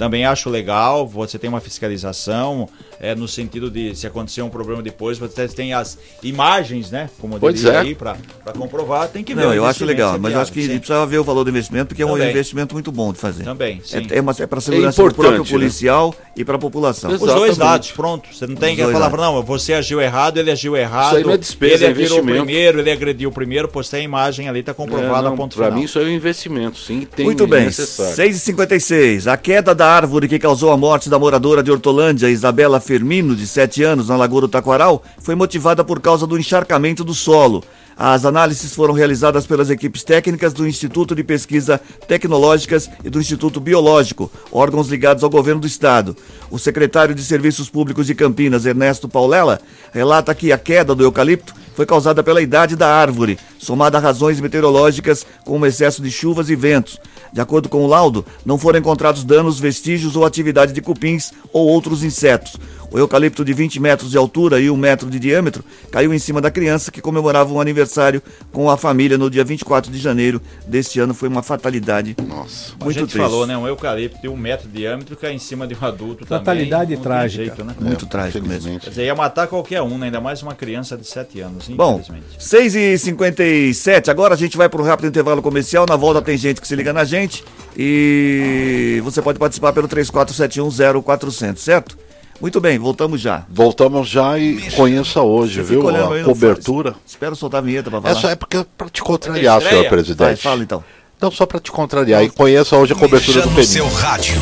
S7: Também acho legal, você tem uma fiscalização, é, no sentido de se acontecer um problema depois, você tem as imagens, né? Como eu
S6: Pois
S7: diria
S6: é.
S7: aí, pra, pra comprovar, tem que ver.
S5: Não,
S7: o
S5: eu acho legal,
S7: é
S5: mas eu acho que
S7: viável, sim.
S5: precisa ver o valor do investimento, porque é um
S7: Também.
S5: investimento muito bom de fazer.
S7: Também, sim.
S5: É, é, é para a segurança do
S6: importante,
S5: próprio
S6: né?
S5: policial e para a população.
S7: Os dois
S6: Exatamente.
S7: lados, pronto. Você não tem que falar,
S5: lados.
S7: não, você agiu errado, ele agiu errado.
S6: Isso aí não é despesa,
S7: ele
S6: é
S7: atirou primeiro, ele agrediu primeiro, postei a imagem ali, tá comprovado
S6: É,
S7: a ponto
S6: Para
S7: final.
S6: mim, isso é um investimento, sim. Tem
S5: Muito
S6: é
S5: bem,
S6: necessário.
S5: 6h56. A queda da árvore que causou a morte da moradora de Hortolândia, Isabela Firmino, de 7 anos, na Lagoa do Taquaral, foi motivada por causa do encharcamento do solo. As análises foram realizadas pelas equipes técnicas do Instituto de Pesquisa Tecnológicas e do Instituto Biológico, órgãos ligados ao governo do estado. O secretário de Serviços Públicos de Campinas, Ernesto Paulela, relata que a queda do eucalipto foi causada pela idade da árvore, somada a razões meteorológicas como excesso de chuvas e ventos. De acordo com o laudo, não foram encontrados danos, vestígios ou atividade de cupins ou outros insetos. O eucalipto de 20 metros de altura e 1 metro de diâmetro caiu em cima da criança que comemorava um aniversário com a família no dia 24 de janeiro deste ano. Foi uma fatalidade.
S6: Nossa.
S7: A
S5: Muito
S7: gente
S5: triste.
S7: falou, né? Um eucalipto de um metro de diâmetro cai em cima de um adulto
S8: Fatalidade
S7: também. não tem
S8: trágica.
S7: Jeito, né?
S5: Muito
S6: É,
S5: trágico mesmo.
S7: Quer dizer, ia matar qualquer um, né? ainda mais uma criança de 7 anos,
S5: Bom,
S7: infelizmente.
S5: 6 e 57 agora a gente vai para um rápido intervalo comercial. Na volta tem gente que se liga na gente e você pode participar pelo 34710400, certo? Muito bem, voltamos já.
S6: Voltamos já e conheça hoje, viu? A cobertura.
S5: faz. Espero soltar a vinheta para falar.
S6: Essa é porque é pra te contrariar,
S7: Estreia?
S6: senhor
S5: Vai,
S6: presidente.
S5: fala então.
S6: Não, só pra te contrariar. E conheça hoje a cobertura
S4: Mexa
S6: do
S4: no
S6: Peninho.
S4: seu rádio.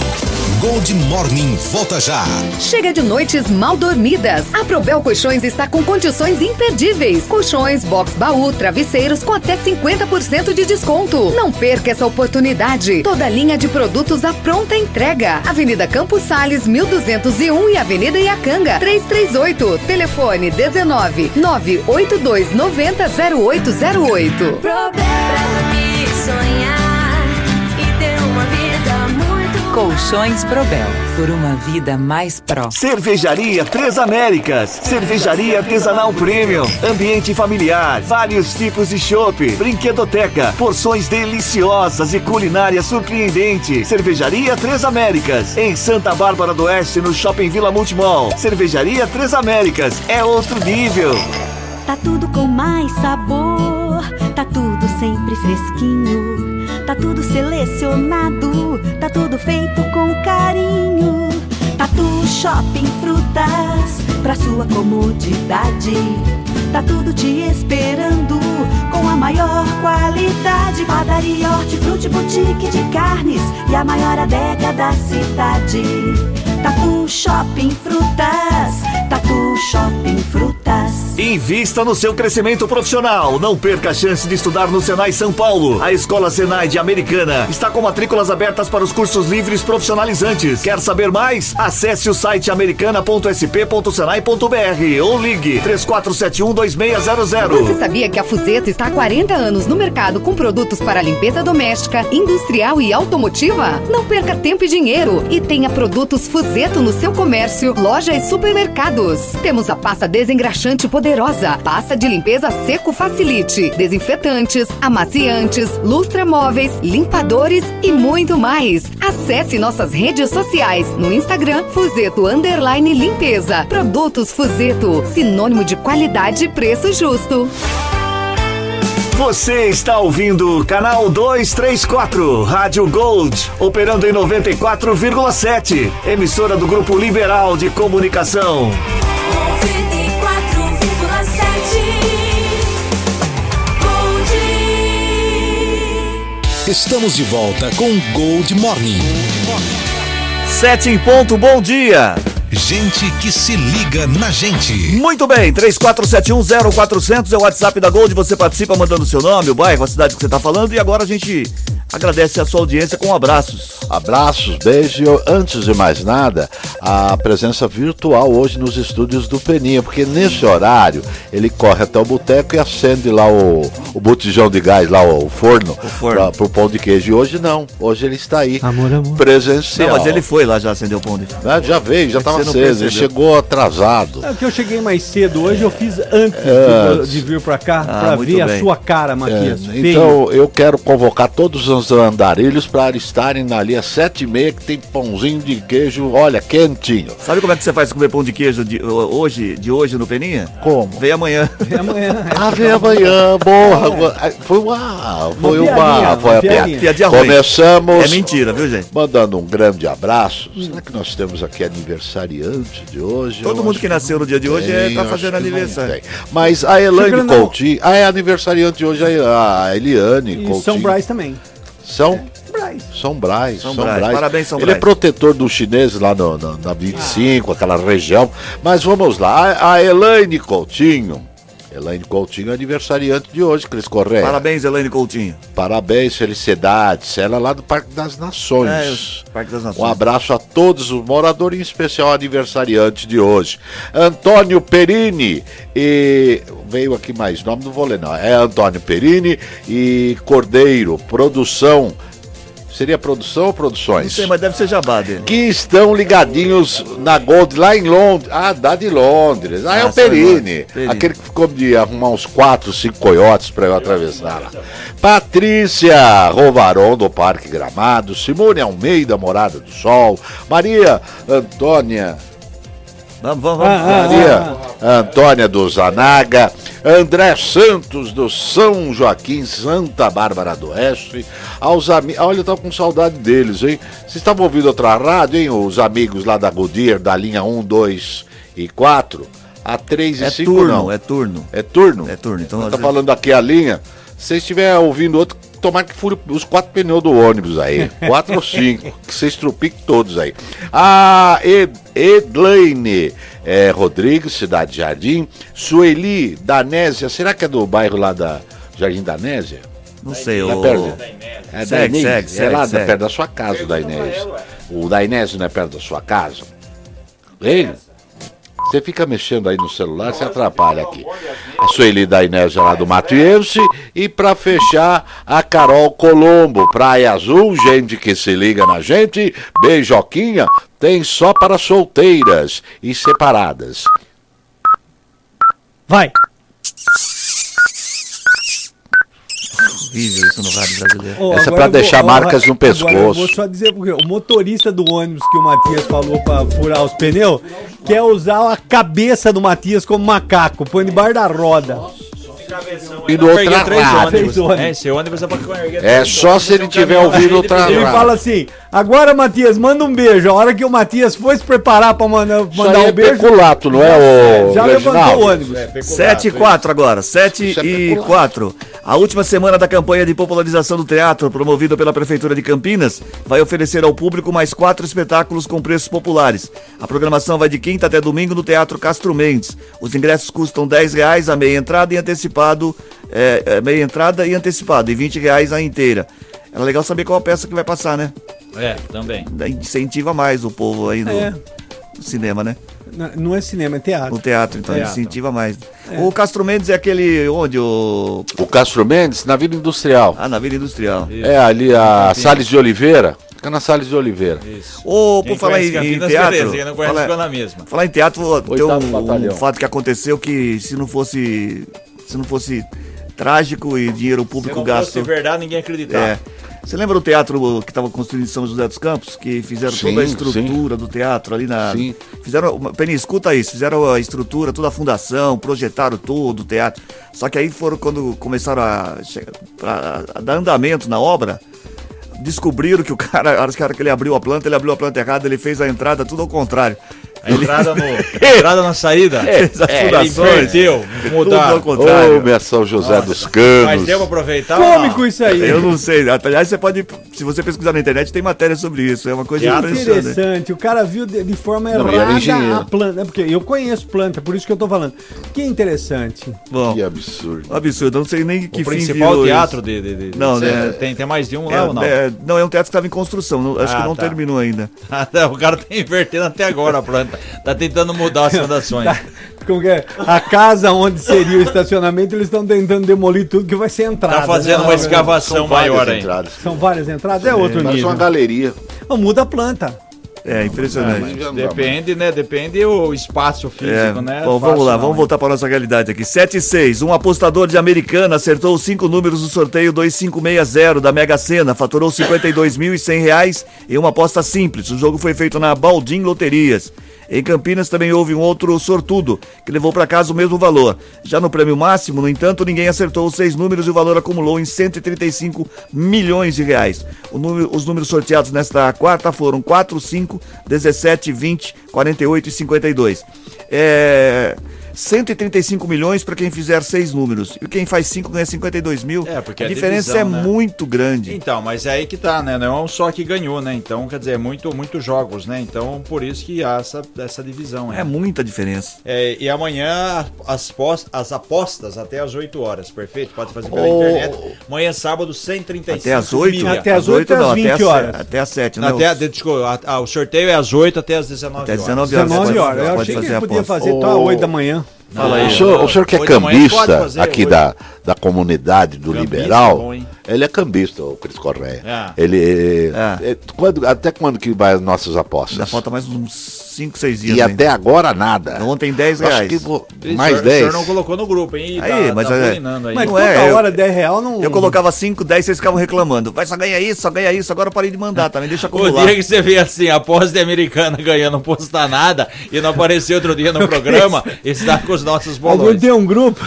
S4: Gold Morning volta já.
S10: Chega de noites mal dormidas. A Probel Colchões está com condições imperdíveis. Colchões, box baú, travesseiros com até 50% de desconto. Não perca essa oportunidade. Toda a linha de produtos à pronta entrega. Avenida Campos Sales, 1201 e Avenida Iacanga, 338. Telefone 19 982 90 0808.
S11: Colchões Probel, por uma vida mais próxima.
S12: Cervejaria Três Américas. Cervejaria artesanal premium. Ambiente familiar. Vários tipos de chopp. Brinquedoteca. Porções deliciosas e culinária surpreendente. Cervejaria Três Américas. Em Santa Bárbara do Oeste, no Shopping Vila Multimall. Cervejaria Três Américas. É outro nível.
S13: Tá tudo com mais sabor, tá tudo sempre fresquinho, tá tudo selecionado, tá tudo feito com carinho. Tatu Shopping Frutas, pra sua comodidade, tá tudo te esperando com a maior qualidade. Padaria, hortifruti, boutique de carnes e a maior adega da cidade. Tatu Shopping Frutas, Tatu Shopping Frutas.
S12: Invista no seu crescimento profissional. Não perca a chance de estudar no Senai São Paulo. A Escola Senai de Americana está com matrículas abertas para os cursos livres profissionalizantes. Quer saber mais? Acesse o site americana.sp.senai.br ou ligue 34712600.
S10: Você sabia que a Fuzeto está há 40 anos no mercado com produtos para limpeza doméstica, industrial e automotiva? Não perca tempo e dinheiro e tenha produtos Fuzeto no seu comércio, loja e supermercados. Temos a pasta desengraxante poderosa, pasta de limpeza seco facilite, desinfetantes, amaciantes, lustramóveis, limpadores e muito mais. Acesse nossas redes sociais no Instagram Fuzeto Limpeza. Produtos Fuzeto, sinônimo de qualidade e preço justo.
S12: Você está ouvindo Canal 234, Rádio Gold, operando em 94,7. Emissora do Grupo Liberal de Comunicação.
S4: Estamos de volta com Gold Morning.
S12: Sete em ponto, bom dia.
S4: Gente que se liga na gente.
S12: Muito bem, 34710400 é o WhatsApp da Gold. Você participa mandando seu nome, o bairro, a cidade que você está falando. E agora a gente agradece a sua audiência com abraços.
S6: Abraços, beijo. e, Antes de mais nada, a presença virtual hoje nos estúdios do Peninha, porque nesse horário ele corre até o boteco e acende lá o, o botijão de gás, lá o forno, o
S5: forno.
S6: pro pão de queijo. E hoje não, hoje ele está aí,
S8: Amor, amor.
S6: presencial.
S5: Não, mas ele foi lá já acender o pão de
S6: Ah, já veio, já estava
S5: você
S6: ele chegou atrasado.
S8: É que eu cheguei mais cedo hoje, eu fiz antes de-
S6: Antes.
S8: de, vir pra cá,
S5: Ah,
S8: pra
S5: muito
S8: ver a
S5: bem.
S8: sua cara, Matias.
S6: É, então eu quero convocar todos os andarilhos para estarem ali às sete e meia que tem pãozinho de queijo, olha, quentinho.
S5: Sabe como é que você faz comer pão de queijo de hoje, de hoje no Peninha?
S6: Como?
S5: Vem amanhã.
S8: E amanhã. (laughs)
S6: Ah, vem amanhã, porra. Foi uma. Foi
S8: Uma
S6: Foi
S8: uma
S6: a piada.
S8: piadinha.
S5: Piadinha.
S6: Começamos.
S5: É mentira, viu, gente?
S6: Mandando um grande abraço. Será que nós temos aqui aniversariante de hoje?
S5: Todo mundo que nasceu no dia de hoje é,
S6: tem,
S5: tá fazendo aniversário.
S6: Mas a Elaine. Coutinho. Ah, é aniversariante de hoje a a Eliane
S8: E
S6: Coutinho.
S8: São Brás também.
S6: São
S8: Brás.
S6: São Brás.
S5: São Brás. Parabéns, São
S6: Ele
S5: Brás.
S6: é protetor dos chineses lá no, no- na 25, aquela região. Mas vamos lá. A, a Elaine Coutinho. Elaine Coutinho é aniversariante de hoje, Cris Correia.
S5: Parabéns, Elaine Coutinho.
S6: Parabéns, felicidades. Ela é lá do Parque das Nações.
S5: É, Parque das Nações.
S6: Um abraço a todos os moradores, em especial aniversariante de hoje. Antônio Perini e. Veio aqui mais nome, não vou ler, não. É Antônio Perini e Cordeiro, produção Seria produção ou produções?
S5: Não sei, mas deve ser jabá dele.
S6: Que estão ligadinhos na Gold lá em Londres. Ah, da de Londres. Ah, é
S5: Ah,
S6: o
S5: são
S6: Perini. Aquele que ficou de arrumar uns 4, 5 coiotes pra eu atravessar lá. Patrícia Rovaron, do Parque Gramado. Simone Almeida, Morada do Sol. Maria Antônia
S5: Vamos, vamos, vamos.
S6: Maria Antônia do Zanaga, André Santos do São Joaquim, Santa Bárbara do Oeste, aos amigos. Olha, eu tava com saudade deles, hein? Vocês estavam ouvindo outra rádio, hein? Os amigos lá da Goodyear, da linha 1, 2 e 4, a 3 e
S5: É
S6: 5
S5: turno,
S6: não.
S5: é turno.
S6: É turno?
S5: É turno. Então,
S6: Tá
S5: vezes-
S6: falando aqui a linha. Se estiver ouvindo outro, tomara que fure os quatro pneus do ônibus aí. Quatro ou cinco. Que você estrupique todos aí. A Ed, Edlaine é, Rodrigues, Cidade Jardim. Sueli Danésia. Será que é do bairro lá da Jardim Danésia?
S5: Não sei,
S6: Lá
S5: o...
S6: perto? É da
S5: Segue,
S6: Inês?
S5: segue,
S6: É
S5: segue,
S6: lá da-
S5: segue.
S6: perto da sua casa, o da Inés. O da não é perto da sua casa? Hein? Você fica mexendo aí no celular, você atrapalha aqui. A Sueli da Inés lá do Matiense. E pra fechar, a Carol Colombo, Praia Azul, gente que se liga na gente. Beijoquinha tem só para solteiras e separadas.
S8: Vai.
S5: Horrível isso no rádio brasileiro.
S8: Ó,
S6: Essa é pra deixar marcas no pescoço.
S8: vou só dizer porque o motorista do ônibus que o Matias falou pra furar os pneus quer usar a cabeça do Matias como macaco, põe debaixo da roda.
S6: E do.
S7: Três ônibus. É, esse ônibus é pra
S6: É só se ele tiver ouvido outra
S7: pneu.
S8: Ele fala assim: agora, Matias, manda um beijo. A hora que o Matias foi se preparar pra mandar, mandar
S6: aí
S8: um
S6: é
S8: beijo,
S6: peculato, não é o
S8: já levantou o ônibus.
S7: É, peculato,
S5: 7 e 4 agora, 7
S6: Isso é
S5: e
S6: peculiar.
S5: 4. A última semana da campanha de popularização do teatro, promovida pela Prefeitura de Campinas, vai oferecer ao público mais quatro espetáculos com preços populares. A programação vai de quinta até domingo no Teatro Castro Mendes. Os ingressos custam 10 reais a meia entrada e antecipado, é, é, meia entrada e antecipado, e 20 reais a inteira. É legal saber qual a peça que vai passar, né?
S7: É, também.
S5: Incentiva mais o povo aí no,
S8: É.
S5: no cinema, né?
S8: Não- Não é cinema, é teatro.
S5: No teatro, então
S7: Teatro.
S5: incentiva mais. O Castro Mendes é aquele onde o
S6: O Castro Mendes, na Vila Industrial.
S5: Ah, na Vila Industrial.
S6: É ali a Salles de Oliveira. Fica na Salles de Oliveira.
S7: Isso.
S5: Ô, por falar em, em teatro.
S7: beleza, quem não conhece na mesma.
S5: falar em teatro, tem
S6: Oitavo
S5: um,
S6: batalhão.
S5: um fato que aconteceu que se não fosse. Se não fosse trágico e dinheiro
S7: Se
S5: público gasto.
S7: fosse verdade, ninguém acreditava.
S5: É. Você lembra o teatro que estava construído em São José dos Campos? Que fizeram
S6: Sim,
S5: toda a estrutura do teatro ali na.
S6: Sim.
S5: Fizeram. Penny, escuta isso, fizeram a estrutura, toda a fundação, projetaram todo o teatro. Só que aí foram quando começaram a, pra- a dar andamento na obra. Descobriram que o (laughs) cara, a hora que ele abriu a planta, ele abriu a planta errada, ele fez a entrada tudo ao contrário.
S7: A entrada, no, a (laughs) entrada na saída.
S5: As
S7: É, ele
S5: fundações.
S7: inverteu,
S5: Tudo
S7: mudar.
S5: ao contrário.
S6: Ô, minha São José dos
S7: Mas
S6: Canos.
S7: deu pra aproveitar?
S8: Cômico isso aí.
S5: Eu não sei. Aliás, você pode. Se você pesquisar na internet, tem matéria sobre isso. É uma coisa impressionante.
S8: Interessante, o cara viu de, de forma
S6: Não,
S8: errada a planta. É porque eu conheço planta, por isso que eu tô falando. Que interessante.
S5: Bom,
S6: Que absurdo.
S5: absurdo. Eu não sei nem que
S7: O
S5: fim
S7: principal
S5: virou
S7: teatro de, de, de-
S5: Não, né?
S7: tem, tem mais de um
S5: É,
S7: lá ou não?
S5: é, não, é um teatro que estava em construção. não- acho
S7: Ah,
S5: que não
S7: tá.
S5: terminou ainda. (laughs)
S7: o cara tá invertendo até agora a planta. (laughs) Tá tentando mudar as fundações. (laughs)
S8: Como que é? A casa onde seria o estacionamento, eles estão tentando demolir tudo que vai ser entrada.
S7: Tá fazendo
S8: né?
S7: uma escavação
S6: São
S7: maior aí.
S6: entradas.
S8: São várias entradas, é outro
S6: Parece
S8: nível.
S6: uma galeria.
S8: Não, muda a planta.
S5: É impressionante.
S6: Mas dá
S7: Depende, né? Depende o espaço físico,
S5: É,
S7: né?
S5: bom, vamos lá,
S7: não,
S5: vamos
S7: hein?
S5: voltar para nossa realidade aqui. 7 e 6. Um apostador de Americana acertou os cinco números do sorteio 2560 da Mega Sena, faturou 52.100 reais em uma aposta simples. O jogo foi feito na Baldim Loterias. Em Campinas também houve um outro sortudo, que levou para casa o mesmo valor. Já no prêmio máximo, no entanto, ninguém acertou os seis números e o valor acumulou em 135 milhões de reais. Número- os números sorteados nesta quarta foram 4, 5, 17, 20, 48 e 52. É... 135 milhões para quem fizer seis números. E quem faz cinco ganha 52 mil.
S7: É, porque
S5: a
S7: é
S5: diferença
S7: divisão,
S5: é
S7: né?
S5: muito grande.
S7: Então, mas é aí que tá, né? Não é um só que ganhou, né? Então, quer dizer, é muito, muitos jogos, né? Então, por isso que há essa, essa divisão.
S5: É
S7: né?
S5: muita diferença.
S7: É, e amanhã as, pos- as apostas até às 8 horas, perfeito? Pode fazer pela
S5: Oh.
S7: internet. Amanhã, sábado, 135
S5: Até as 8?
S7: milha.
S8: Até as 8
S5: não,
S8: às 20
S5: até as,
S8: horas.
S5: Até as 7, né?
S7: Até, a- desculpa, a- a- o sorteio é às 8 até às 19
S5: Até
S7: horas.
S5: 19 horas.
S8: 19
S5: pode-
S8: horas. Eu
S5: pode
S8: achei que
S5: a
S8: podia fazer até às 8 da manhã.
S5: Fala aí.
S6: O senhor, o senhor que é cambista
S7: fazer,
S6: aqui da, da comunidade do
S7: Cambista,
S6: Liberal,
S7: bom, hein?
S6: Ele é cambista, o Cris Correia.
S5: É.
S6: Ele.
S5: É.
S6: é, quando- até quando que vai as nossas apostas?
S5: Ainda falta mais uns 5, 6 dias.
S6: E
S5: ainda.
S6: até agora nada.
S5: Ontem 10
S6: Acho
S5: reais.
S6: que vou- mais
S7: o senhor-
S6: 10.
S7: O senhor não colocou no grupo, hein?
S5: Aí,
S7: tá,
S5: mas
S7: tá
S5: é-
S7: bulinando aí.
S8: Mas
S5: Não
S8: toda
S5: é, eu-
S8: hora 10 real não.
S5: Eu colocava 5, 10, vocês ficavam reclamando. Vai só ganha isso, só ganha isso. Agora eu parei de mandar também, deixa (laughs)
S7: O
S5: acumular.
S7: dia que você vê assim, a pós de americana ganhando, não postar nada e não apareceu outro dia no (laughs) programa, está com os nossos bolões.
S8: tem um grupo,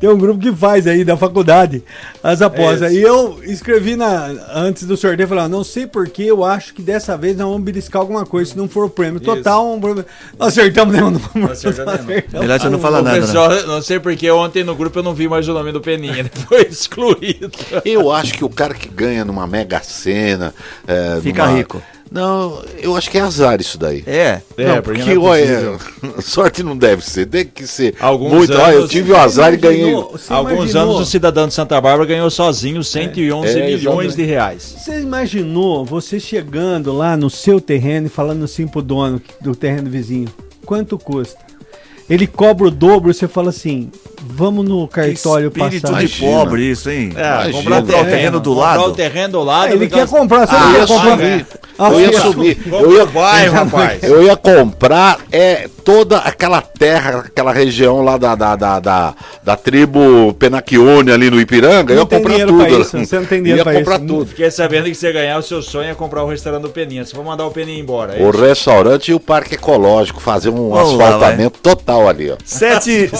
S8: tem um grupo que faz aí da faculdade as apostas.
S7: É isso.
S8: e eu escrevi na, antes do sorteio, falando, não sei porque eu acho que dessa vez nós vamos beliscar alguma coisa, se não for o prêmio total, um prêmio. Nós acertamos nenhum número.
S7: acertamos nenhum.
S5: Melhor você não falar
S7: O
S5: nada, né?
S7: pessoal, não sei porque ontem no grupo eu não vi mais o nome do Peninha, (laughs) ele foi excluído.
S6: Eu acho que o cara que ganha numa mega cena. é,
S5: Fica
S6: numa-
S5: rico.
S6: Não, eu acho que é azar isso daí.
S5: É.
S6: Não,
S7: É,
S6: porque,
S7: porque não é
S6: olha, (laughs) sorte não deve ser, tem que ser
S7: Alguns
S6: muito. Olha, eu
S7: anos-
S6: tive o azar e ganhei.
S8: Imaginou-
S7: Alguns
S8: imaginou-
S7: anos o cidadão de Santa Bárbara ganhou sozinho 111
S6: É,
S7: milhões
S6: exatamente.
S7: de reais.
S8: Você imaginou você chegando lá no seu terreno e falando assim pro dono do terreno vizinho, quanto custa? Ele cobra o dobro, você fala assim, vamos no cartório
S5: Espírito
S8: passar.
S5: de
S6: Imagina.
S5: pobre isso, hein?
S7: É, comprar o
S5: Comprar o
S7: terreno,
S5: do
S7: comprar
S5: lado.
S7: o terreno do lado.
S8: Ah, ele quer comprar, você
S6: Ah,
S8: não quer comprar.
S6: Eu ia subir. (laughs) Eu ia,
S7: rapaz.
S6: eu ia comprar é, toda aquela terra, aquela região lá da, da, da, da, da tribo Penaquione ali no Ipiranga. eu
S8: Não
S6: ia
S8: tem
S6: comprar tudo.
S8: isso, você não tem dinheiro
S6: ia
S8: pra
S6: comprar
S8: isso.
S6: tudo.
S7: Fiquei sabendo que você ganhar o seu sonho é comprar o restaurante do Peninha. Você vai mandar o Peninha embora. é
S6: O
S7: isso?
S6: restaurante e o parque ecológico, fazer um
S5: Vamos lá,
S6: asfaltamento total ali, ó.
S5: 7. (laughs)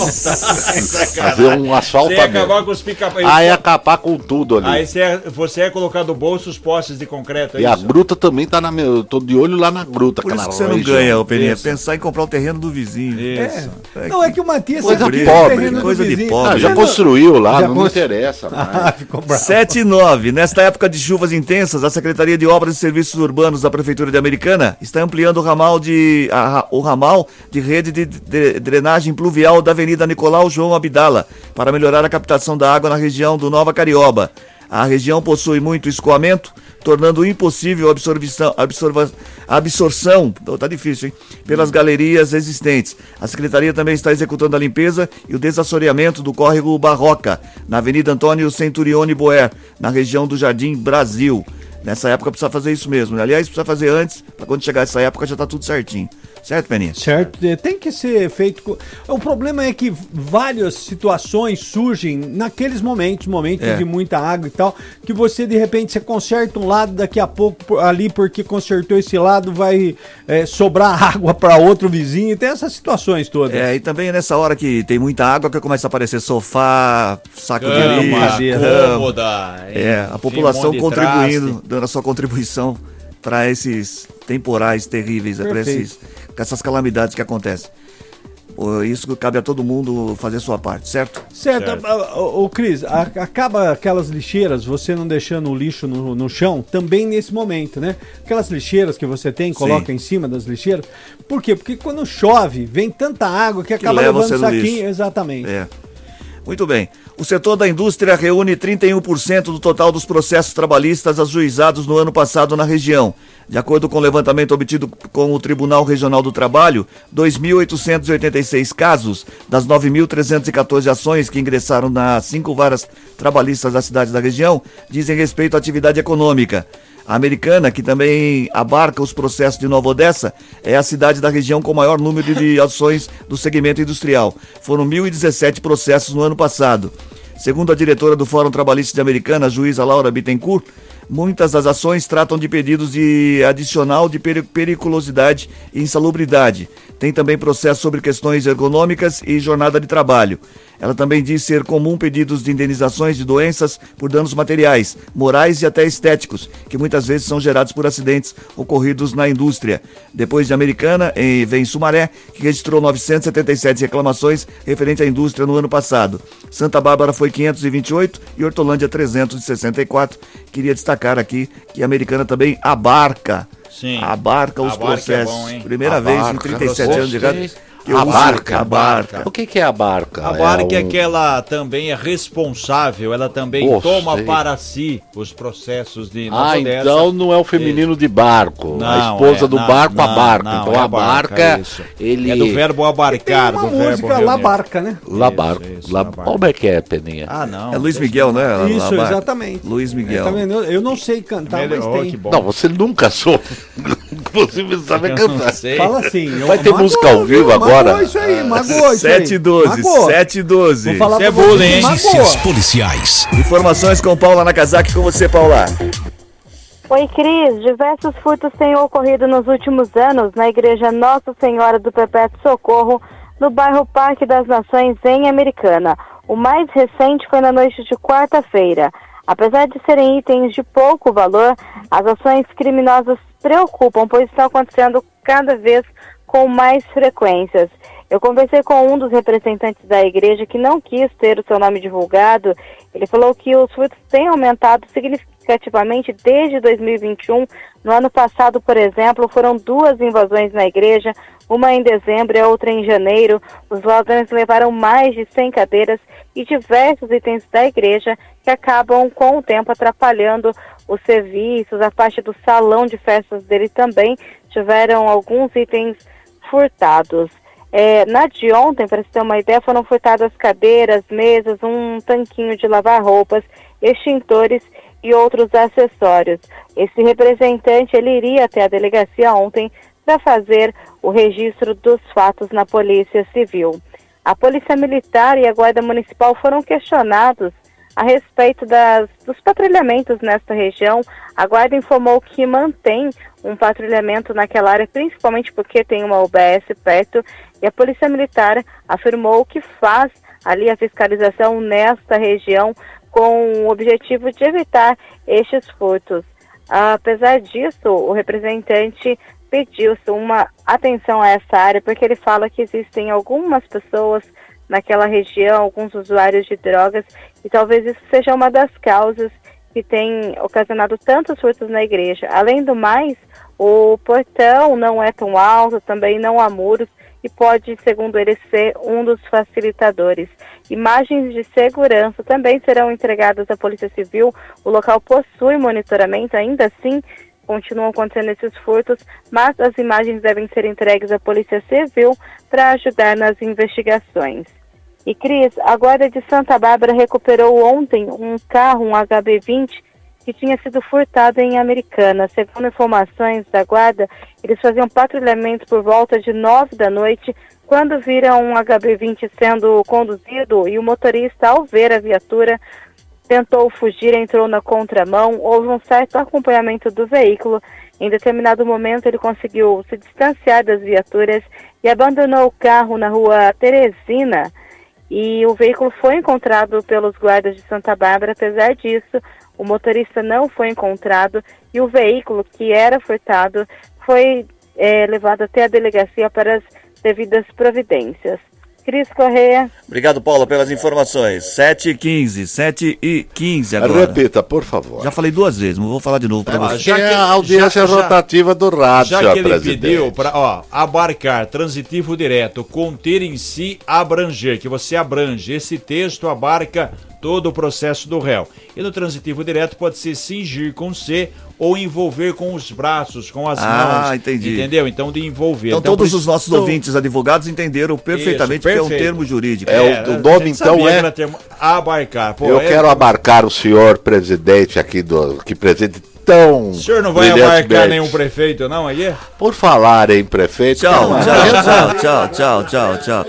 S6: Fazer um
S7: Você ia
S6: asfaltamento.
S7: acabar com os pica
S6: Aí acabar com tudo ali.
S7: Aí você ia, você ia colocar do bolso os postes de concreto, é
S6: E a
S7: isso?
S6: gruta também tá na minha. Eu tô de olho lá na gruta,
S5: Por isso que você não ganha, ô Peninha.
S7: Isso.
S5: Pensar em comprar o terreno do vizinho.
S7: Isso.
S8: É. Não, é que o Matias
S6: Coisa de pobre,
S8: terreno do
S5: coisa de
S8: vizinho.
S5: pobre.
S6: Ah, já construiu lá,
S8: Já
S6: não
S8: constru-
S6: me interessa (laughs) mais.
S8: Ah, ficou bravo.
S5: 7 e 9. Nesta época de chuvas intensas, a Secretaria de Obras e Serviços Urbanos da Prefeitura de Americana está ampliando o ramal de, a- o ramal de rede de, de drenagem pluvial da Avenida Nicolau João Abdala para melhorar a captação da água na região do Nova Carioba. A região possui muito escoamento, tornando impossível a absorção, absorva, absorção oh, tá difícil, hein? pelas galerias existentes. A Secretaria também está executando a limpeza e o desassoreamento do córrego Barroca, na Avenida Antônio Centurione Boer, na região do Jardim Brasil. Nessa época precisa fazer isso mesmo. Aliás, precisa fazer antes, para quando chegar essa época já tá tudo certinho. Certo, Peninha?
S8: Certo, é, tem que ser feito. O problema é que várias situações surgem naqueles momentos, momentos
S5: É.
S8: de muita água e tal, que você de repente você conserta um lado, daqui a pouco ali porque consertou esse lado vai é, sobrar (laughs) água para outro vizinho. Tem essas situações todas.
S5: É, e também é nessa hora que tem muita água que começa a aparecer sofá, saco de
S7: Cama,
S5: lixo,
S8: madeira.
S5: cama.
S7: cômoda.
S5: É, a população
S7: um de
S5: contribuindo,
S7: traste.
S5: dando a sua contribuição para esses temporais terríveis, para
S8: Perfeito.
S5: esses, com essas calamidades que acontecem. Isso cabe a todo mundo fazer sua parte, certo?
S8: Certo,
S7: Certo.
S8: Ô, Cris, a- acaba aquelas lixeiras, você não deixando o lixo no, no chão, também nesse momento, né? Aquelas lixeiras que você tem, coloca em cima das lixeiras. Por quê? Porque quando chove, vem tanta água que acaba
S5: leva
S8: levando saquinho.
S5: lixo.
S8: Exatamente.
S5: É. Muito bem. O setor da indústria reúne 31% do total dos processos trabalhistas ajuizados no ano passado na região. De acordo com o levantamento obtido com o Tribunal Regional do Trabalho, 2.886 casos das 9.314 ações que ingressaram nas cinco varas trabalhistas das cidades da região dizem respeito à atividade econômica. A americana, que também abarca os processos de Nova Odessa, é a cidade da região com maior número de (laughs) ações do segmento industrial. Foram 1.017 processos no ano passado. Segundo a diretora do Fórum Trabalhista de Americana, a juíza Laura Bittencourt, muitas das ações tratam de pedidos de adicional de peri- periculosidade e insalubridade. Tem também processo sobre questões ergonômicas e jornada de trabalho. Ela também diz ser comum pedidos de indenizações de doenças por danos materiais, morais e até estéticos, que muitas vezes são gerados por acidentes ocorridos na indústria. Depois de Americana, em, vem Sumaré, que registrou 977 reclamações referente à indústria no ano passado. Santa Bárbara foi 528 e Hortolândia 364. Queria destacar aqui que a Americana também abarca
S7: Sim.
S5: abarca os
S7: Abarca é
S5: processos.
S7: bom, hein?
S5: Primeira vez em
S6: Abarca.
S5: 37 anos de rádio.
S6: A barca.
S5: a barca.
S6: O que, que é a barca?
S7: A barca é
S6: um-
S7: que ela também é responsável, ela também
S6: Pô,
S7: toma para si os processos de
S6: Ah, então não é o feminino de barco. a
S7: Não,
S6: esposa
S7: é,
S6: do
S7: não,
S6: barco, a
S7: não,
S6: barca.
S7: não,
S6: então
S7: é
S6: a
S7: a barca,
S6: barca,
S7: isso.
S6: ele.
S7: É do verbo abarcar,
S8: Tem uma
S7: do verbo
S8: música, La
S7: reunir.
S8: Barca, né?
S6: La barca. La... Como é que é, Peninha?
S7: Ah, não.
S5: É Luiz Miguel, né? A- a
S8: Isso,
S5: barca.
S8: exatamente.
S5: Luiz Miguel.
S8: Tá? Eu, não sei cantar, mas tem.
S6: Não, você nunca soube. (laughs) Inclusive, sabe cantar.
S8: Fala assim.
S6: Vai ter música ao vivo
S8: viu?
S6: Agora?
S8: Magoou isso aí, magoou isso aí.
S5: 7 e 12,
S8: Magoou.
S5: 7 e 12.
S8: Vou falar
S7: Isso é bullying, hein?
S4: Notícias policiais.
S5: Informações com Paula Nakazaki, com você, Paula.
S9: Oi, Cris. Diversos furtos têm ocorrido nos últimos anos na Igreja Nossa Senhora do Perpétuo Socorro, no bairro Parque das Nações, em Americana. O mais recente foi na noite de quarta-feira. Apesar de serem itens de pouco valor, as ações criminosas preocupam, pois estão acontecendo cada vez com mais frequências. Eu conversei com um dos representantes da igreja que não quis ter o seu nome divulgado. Ele falou que os furtos têm aumentado significativamente desde 2021. No ano passado, por exemplo, foram duas invasões na igreja, uma em dezembro e outra em janeiro. Os ladrões levaram mais de 100 cadeiras e diversos itens da igreja que acabam com o tempo atrapalhando os serviços. A parte do salão de festas dele também tiveram alguns itens furtados. É, na de ontem, para você ter uma ideia, foram furtadas cadeiras, mesas, um tanquinho de lavar roupas, extintores e outros acessórios. Esse representante ele iria até a delegacia ontem para fazer o registro dos fatos na Polícia Civil. A Polícia Militar e a Guarda Municipal foram questionados a respeito das, dos patrulhamentos nesta região. A Guarda informou que mantém um patrulhamento naquela área, principalmente porque tem uma UBS perto, e a Polícia Militar afirmou que faz ali a fiscalização nesta região com o objetivo de evitar estes furtos. Apesar disso, o representante pediu uma atenção a essa área, porque ele fala que existem algumas pessoas naquela região, alguns usuários de drogas, e talvez isso seja uma das causas que tem ocasionado tantos furtos na igreja. Além do mais, o portão não é tão alto, também não há muros e pode, segundo ele, ser um dos facilitadores. Imagens de segurança também serão entregadas à Polícia Civil. O local possui monitoramento, ainda assim continuam acontecendo esses furtos, mas as imagens devem ser entregues à Polícia Civil para ajudar nas investigações. E Cris, a Guarda de Santa Bárbara recuperou ontem um carro, um HB20, que tinha sido furtado em Americana. Segundo informações da Guarda, eles faziam patrulhamento por volta de nove da noite, quando viram um HB20 sendo conduzido e o motorista, ao ver a viatura, tentou fugir, entrou na contramão, houve um certo acompanhamento do veículo. Em determinado momento, ele conseguiu se distanciar das viaturas e abandonou o carro na rua Teresina. E o veículo foi encontrado pelos guardas de Santa Bárbara. Apesar disso, o motorista não foi encontrado e o veículo que era furtado foi eh, levado até a delegacia para as devidas providências. Cris Correia.
S5: Obrigado, Paula, pelas informações. 7 e 15, 7 e 15 agora.
S6: Repita, por favor.
S5: Já falei duas vezes, não vou falar de novo para
S7: Ah,
S5: você.
S7: já
S6: Que é a audiência
S7: já- já-
S6: rotativa do rádio,
S7: Já que ele
S6: presidente.
S7: pediu para, ó, abarcar, transitivo direto, conter em si, abranger, que você abrange. Esse texto abarca todo o processo do réu. E no transitivo direto pode ser cingir com C ou envolver com os braços, com as
S5: Ah,
S7: mãos.
S5: entendi.
S7: Entendeu? Então de envolver.
S5: Então, todos
S7: por
S5: os nossos ouvintes advogados entenderam perfeitamente
S7: Isso,
S5: que é um termo jurídico.
S6: É, o-
S7: É,
S6: o nome, então, é-
S7: termo abarcar. Pô,
S6: Eu
S7: é-
S6: quero abarcar o senhor presidente aqui do. Que preside tão.
S7: O senhor não vai abarcar nenhum prefeito, não, aí?
S6: Por falar em prefeito.
S5: Tchau, (laughs) tchau, tchau, tchau, tchau, tchau.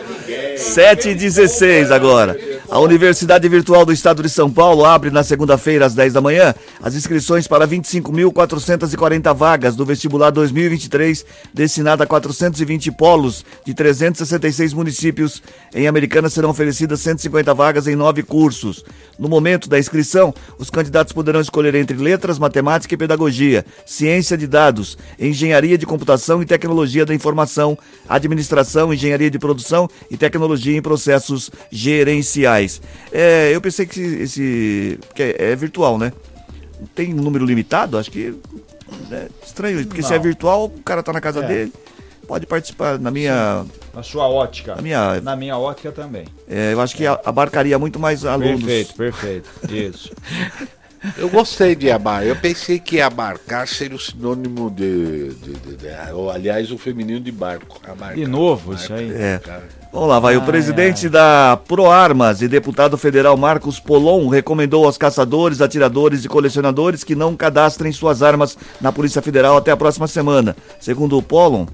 S5: 7 e 16 agora. A Universidade Virtual do Estado de São Paulo abre na segunda-feira, às 10 da manhã, as inscrições para 25.440 vagas do vestibular 2023, destinada a 420 polos de 366 municípios. Em Americana serão oferecidas 150 vagas em nove cursos. No momento da inscrição, os candidatos poderão escolher entre letras, matemática e pedagogia, ciência de dados, engenharia de computação e tecnologia da informação, administração, engenharia de produção e tecnologia em processos gerenciais. É, eu pensei que esse, que é, é virtual, né? Tem um número limitado? Acho que é estranho, porque se é
S7: Não.
S5: virtual, o cara tá na casa
S7: É.
S5: dele. pode participar na minha.
S7: Na sua ótica.
S5: Na minha,
S7: Na minha ótica também.
S5: é, eu acho que a- abarcaria muito mais alunos.
S7: Perfeito, perfeito. Isso. (laughs)
S6: Eu gostei de amar. Eu pensei que abarcar seria o sinônimo de. de- de- de- ou, aliás, o feminino de barco. Abarcar.
S7: De novo, isso aí.
S5: É. Vamos lá, vai. o presidente da Proarmas e deputado federal Marcos Polon recomendou aos caçadores, atiradores e colecionadores que não cadastrem suas armas na Polícia Federal até a próxima semana. Segundo o Polon,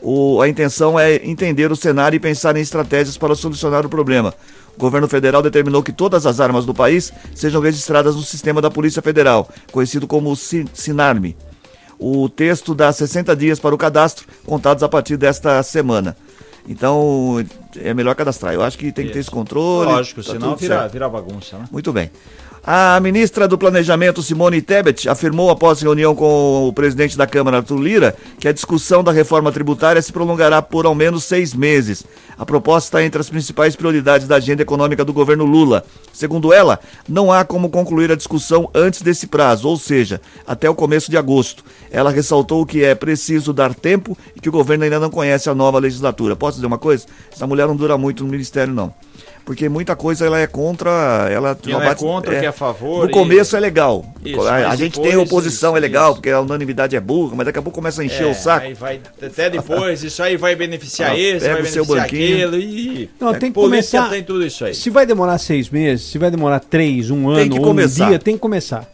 S5: o- a intenção é entender o cenário e pensar em estratégias para solucionar o problema. O governo federal determinou que todas as armas do país sejam registradas no sistema da Polícia Federal, conhecido como Sin- Sinarme. O texto dá 60 dias para o cadastro, contados a partir desta semana. Então, é melhor cadastrar. Eu acho que tem que ter esse controle.
S7: Lógico,
S5: tá
S7: senão vira,
S5: certo.
S7: vira bagunça, né?
S5: Muito bem. A ministra do Planejamento, Simone Tebet, afirmou após reunião com o presidente da Câmara, Arthur Lira, que a discussão da reforma tributária se prolongará por ao menos seis meses. A proposta está entre as principais prioridades da agenda econômica do governo Lula. Segundo ela, não há como concluir a discussão antes desse prazo, ou seja, até o começo de agosto. Ela ressaltou que é preciso dar tempo e que o governo ainda não conhece a nova legislatura. Posso dizer uma coisa? Essa mulher não dura muito no ministério, não. Porque muita coisa ela é contra. Ela
S7: Que não é contra, que é a favor
S5: No
S7: e-
S5: começo é legal.
S7: Isso,
S5: a, a gente
S7: depois,
S5: tem oposição,
S7: isso,
S5: é legal,
S7: isso.
S5: porque a unanimidade é burra, mas daqui a pouco começa a encher
S7: É,
S5: o saco.
S7: Aí vai, até depois, isso aí vai beneficiar
S5: Ah,
S7: esse,
S5: pega
S7: vai
S5: o seu
S7: beneficiar
S5: banquinho.
S7: aquilo. E...
S8: Não,
S7: É,
S8: tem que começar.
S7: tem tudo isso aí.
S8: Se vai demorar seis meses, se vai demorar três, um ano,
S5: que
S8: ou um dia, tem que começar.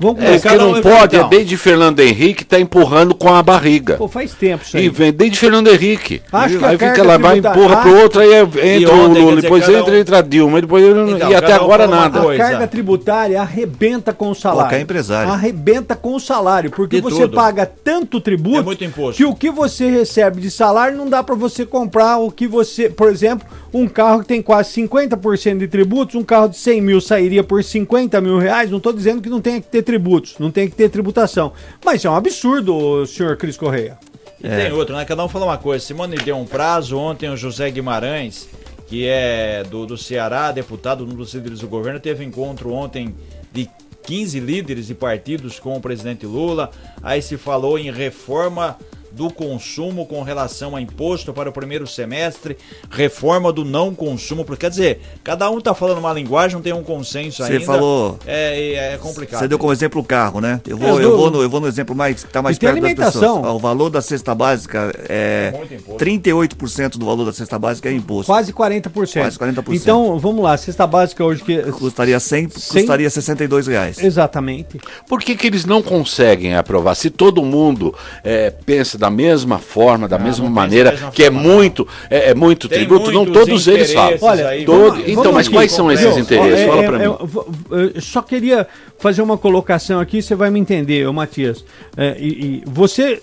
S8: Vamos
S6: É, que não
S7: um
S6: pode, é desde Fernando Henrique tá empurrando com a barriga.
S8: Pô, faz tempo isso
S6: E
S8: aí.
S6: vem desde Fernando Henrique.
S8: Acho que
S6: aí fica lá, vai,
S8: tributária-
S6: empurra pro
S8: Ah,
S6: outro, aí entra
S7: e
S6: o Lula,
S7: dizer,
S6: depois entra,
S7: um-
S6: entra a Dilma, depois,
S7: Então,
S6: e até
S7: um
S6: agora nada.
S8: A carga tributária arrebenta com o salário.
S5: Qualquer empresário.
S8: Arrebenta com o salário, porque
S7: De
S8: você
S7: tudo.
S8: paga tanto tributo
S7: É muito imposto.
S8: que o que você recebe de salário não dá pra você comprar o que você, por exemplo, um carro que tem quase 50% de tributos, um carro de 100 mil sairia por 50 mil reais. Não tô dizendo que não tem que ter tributos, não tem que ter tributação, mas é um absurdo, senhor Cris Correia.
S7: E
S5: É.
S7: tem outro, né? Cada um falou uma coisa. Simone deu um prazo. Ontem o José Guimarães, que é do, do Ceará, deputado, um dos líderes do governo, teve encontro ontem de 15 líderes de partidos com o presidente Lula. Aí se falou em reforma do consumo com relação a imposto para o primeiro semestre, reforma do não consumo, porque quer dizer, cada um tá falando uma linguagem, não tem um consenso
S5: Você
S7: ainda.
S5: falou-
S7: É, é, é complicado.
S5: Você deu como exemplo o carro, né? Eu
S8: É,
S5: vou,
S8: do-
S5: eu vou, no, eu vou no exemplo mais que tá mais
S8: E
S5: perto das pessoas. O valor da cesta básica é
S7: Muito imposto.
S5: 38% do valor da cesta básica é imposto.
S8: Quase 40%.
S5: Quase 40%.
S8: Então, vamos lá, cesta básica hoje que
S5: Custaria 100,
S8: Cem-
S5: custaria 62 reais.
S8: Exatamente.
S6: Por que, que eles não conseguem aprovar? Se todo mundo é, pensa da mesma forma, da mesma
S7: não
S6: maneira,
S7: da mesma
S6: que é
S7: forma, não.
S6: muito, é, é muito
S7: Tem
S6: tributo, não todos eles falam.
S8: Olha,
S7: aí,
S6: Todo-
S7: vamos-
S6: então,
S7: vamos
S6: mas
S7: aqui,
S6: quais são esses
S7: complexo.
S6: interesses?
S8: É,
S6: Fala
S8: é,
S6: pra
S8: é,
S6: mim.
S8: eu vou- eu só queria fazer uma colocação aqui, você vai me entender, ô Matias. É, e, e você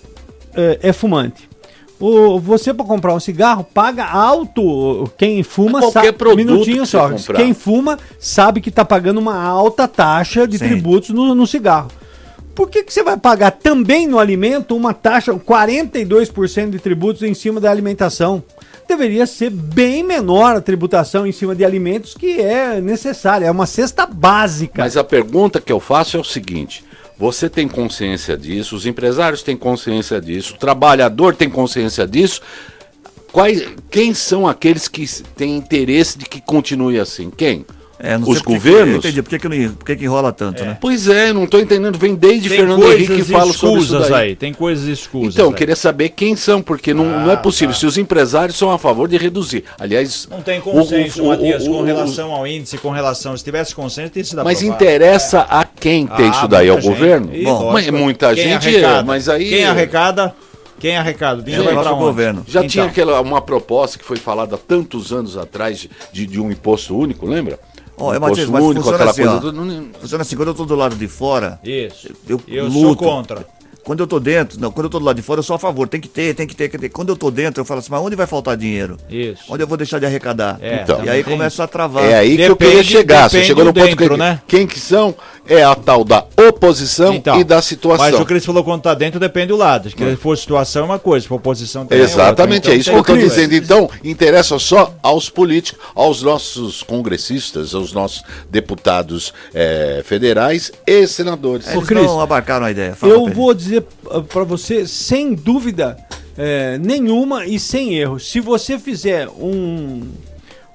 S8: é, é fumante. O, você para comprar um cigarro paga alto. Quem fuma
S6: Qualquer
S8: sabe.
S6: produto
S8: minutinho só.
S6: comprar.
S8: Quem fuma sabe que tá pagando uma alta taxa de
S5: Sim.
S8: tributos no, no cigarro. Por que, que você vai pagar também no alimento uma taxa, 42% de tributos em cima da alimentação? Deveria ser bem menor a tributação em cima de alimentos que é necessária. É uma cesta básica.
S6: Mas a pergunta que eu faço é o seguinte: você tem consciência disso, os empresários têm consciência disso, o trabalhador tem consciência disso. Quais, quem são aqueles que têm interesse de que continue assim? Quem?
S5: É, não
S6: os
S5: que que-
S6: governos?
S5: eu entendi. Por que, que, não, por que, que enrola tanto, né?
S6: Pois é, não estou entendendo. Vem desde
S7: Tem
S6: Fernando Henrique que fala sobre isso
S7: escusas
S6: daí.
S7: aí. Tem coisas escusas.
S6: Então, eu
S7: aí.
S6: queria saber quem são, porque não, não é
S7: Ah,
S6: possível.
S7: tá.
S6: Se os empresários são a favor de reduzir. Aliás,
S7: Não tem
S6: o-
S7: consenso,
S6: o- o-
S7: Matias,
S6: o-
S7: com
S6: o-
S7: relação ao índice, com relação. Se tivesse consenso, teria sido
S6: Mas
S7: aprovado.
S6: interessa a quem ter
S7: Ah,
S6: isso daí? Ao
S7: gente.
S6: governo?
S7: E,
S6: Bom, mas muita
S7: quem
S6: gente,
S7: arrecada?
S6: é, mas aí.
S7: Quem arrecada? Quem arrecada? O dinheiro
S5: É o
S7: vai
S5: próprio
S7: onde?
S5: governo.
S6: Já
S7: Então,
S6: tinha aquela, uma proposta que foi falada há tantos anos atrás de, de um imposto único, lembra?
S5: Ó, é,
S6: um
S5: Matias, mas
S6: único,
S5: funciona
S6: aquela
S5: assim,
S6: coisa.
S5: ó.
S6: não-
S5: Funciona assim, quando eu tô do lado de fora,
S7: Isso.
S5: eu,
S7: Eu
S5: luto.
S7: sou contra.
S5: Quando eu tô dentro, não, quando eu tô do lado de fora, eu sou a favor. Tem que ter, tem que ter, tem que ter. Quando eu tô dentro, eu falo assim, mas onde vai faltar dinheiro?
S7: Isso.
S5: Onde eu vou deixar de arrecadar?
S7: É,
S6: Então.
S5: e aí
S7: tem
S5: começa a travar.
S6: É aí que eu
S7: Depende-
S6: queria chegar. Você
S7: depende
S6: chegou no ponto
S7: dentro,
S6: que,
S7: né?
S6: quem que são é a tal da oposição
S7: Então,
S6: e da situação.
S7: Mas o Cris falou quando tá dentro depende do lado. Se for situação é uma coisa, se for oposição também
S6: Exatamente,
S7: é outra.
S6: é isso que
S7: Então,
S6: eu estou dizendo. Então, interessa só aos políticos, aos nossos congressistas, aos nossos deputados eh, federais e senadores.
S5: Eles
S8: Cris,
S5: não abarcaram a ideia. Fala,
S8: Eu vou dizer uh, pra você, sem dúvida, é, nenhuma e sem erro. Se você fizer um,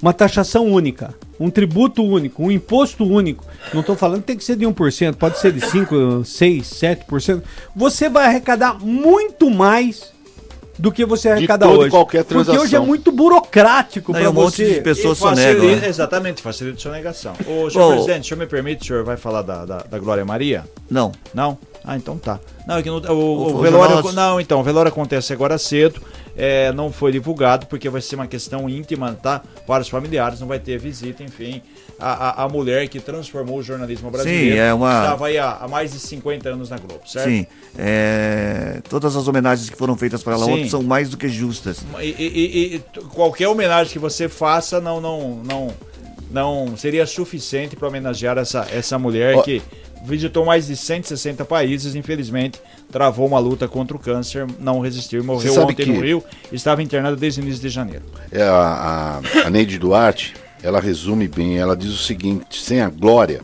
S8: uma taxação única, um tributo único, um imposto único, não estou falando que tem que ser de 1%, pode ser de 5%, 6%, 7%, você vai arrecadar muito mais do que você arrecada
S6: toda e
S8: hoje.
S6: qualquer
S8: Porque hoje é
S6: transação.
S8: muito burocrático para
S5: um monte
S8: você.
S5: de pessoas
S7: facilita-
S5: sonegam. né?
S7: Exatamente, facilita a sonegação. Ô, senhor
S5: Bom,
S7: presidente, o senhor me permite, o senhor vai falar da, da, da Glória Maria?
S5: Não.
S7: Não? Ah, então tá. Não, é que no- o,
S5: O-
S7: o velório.
S5: jornal-
S7: Não, então, o velório acontece agora cedo. é, não foi divulgado porque vai ser uma questão íntima, tá? Para os familiares, não vai ter visita, enfim. A, a, a mulher que transformou o jornalismo brasileiro.
S5: Sim, é uma-
S7: Estava aí há, há mais de 50 anos na Globo, certo?
S5: Sim. É, todas as homenagens que foram feitas para ela
S7: Sim.
S5: ontem são mais do que justas.
S7: E, e- e- qualquer homenagem que você faça não não não não seria suficiente para homenagear essa, essa mulher que visitou mais de 160 países, infelizmente travou uma luta contra o câncer, não resistiu e morreu ontem
S6: que-
S7: no Rio, estava internada desde o início de janeiro.
S6: É, a, a, a Neide Duarte, ela resume bem, ela diz o seguinte, sem a glória,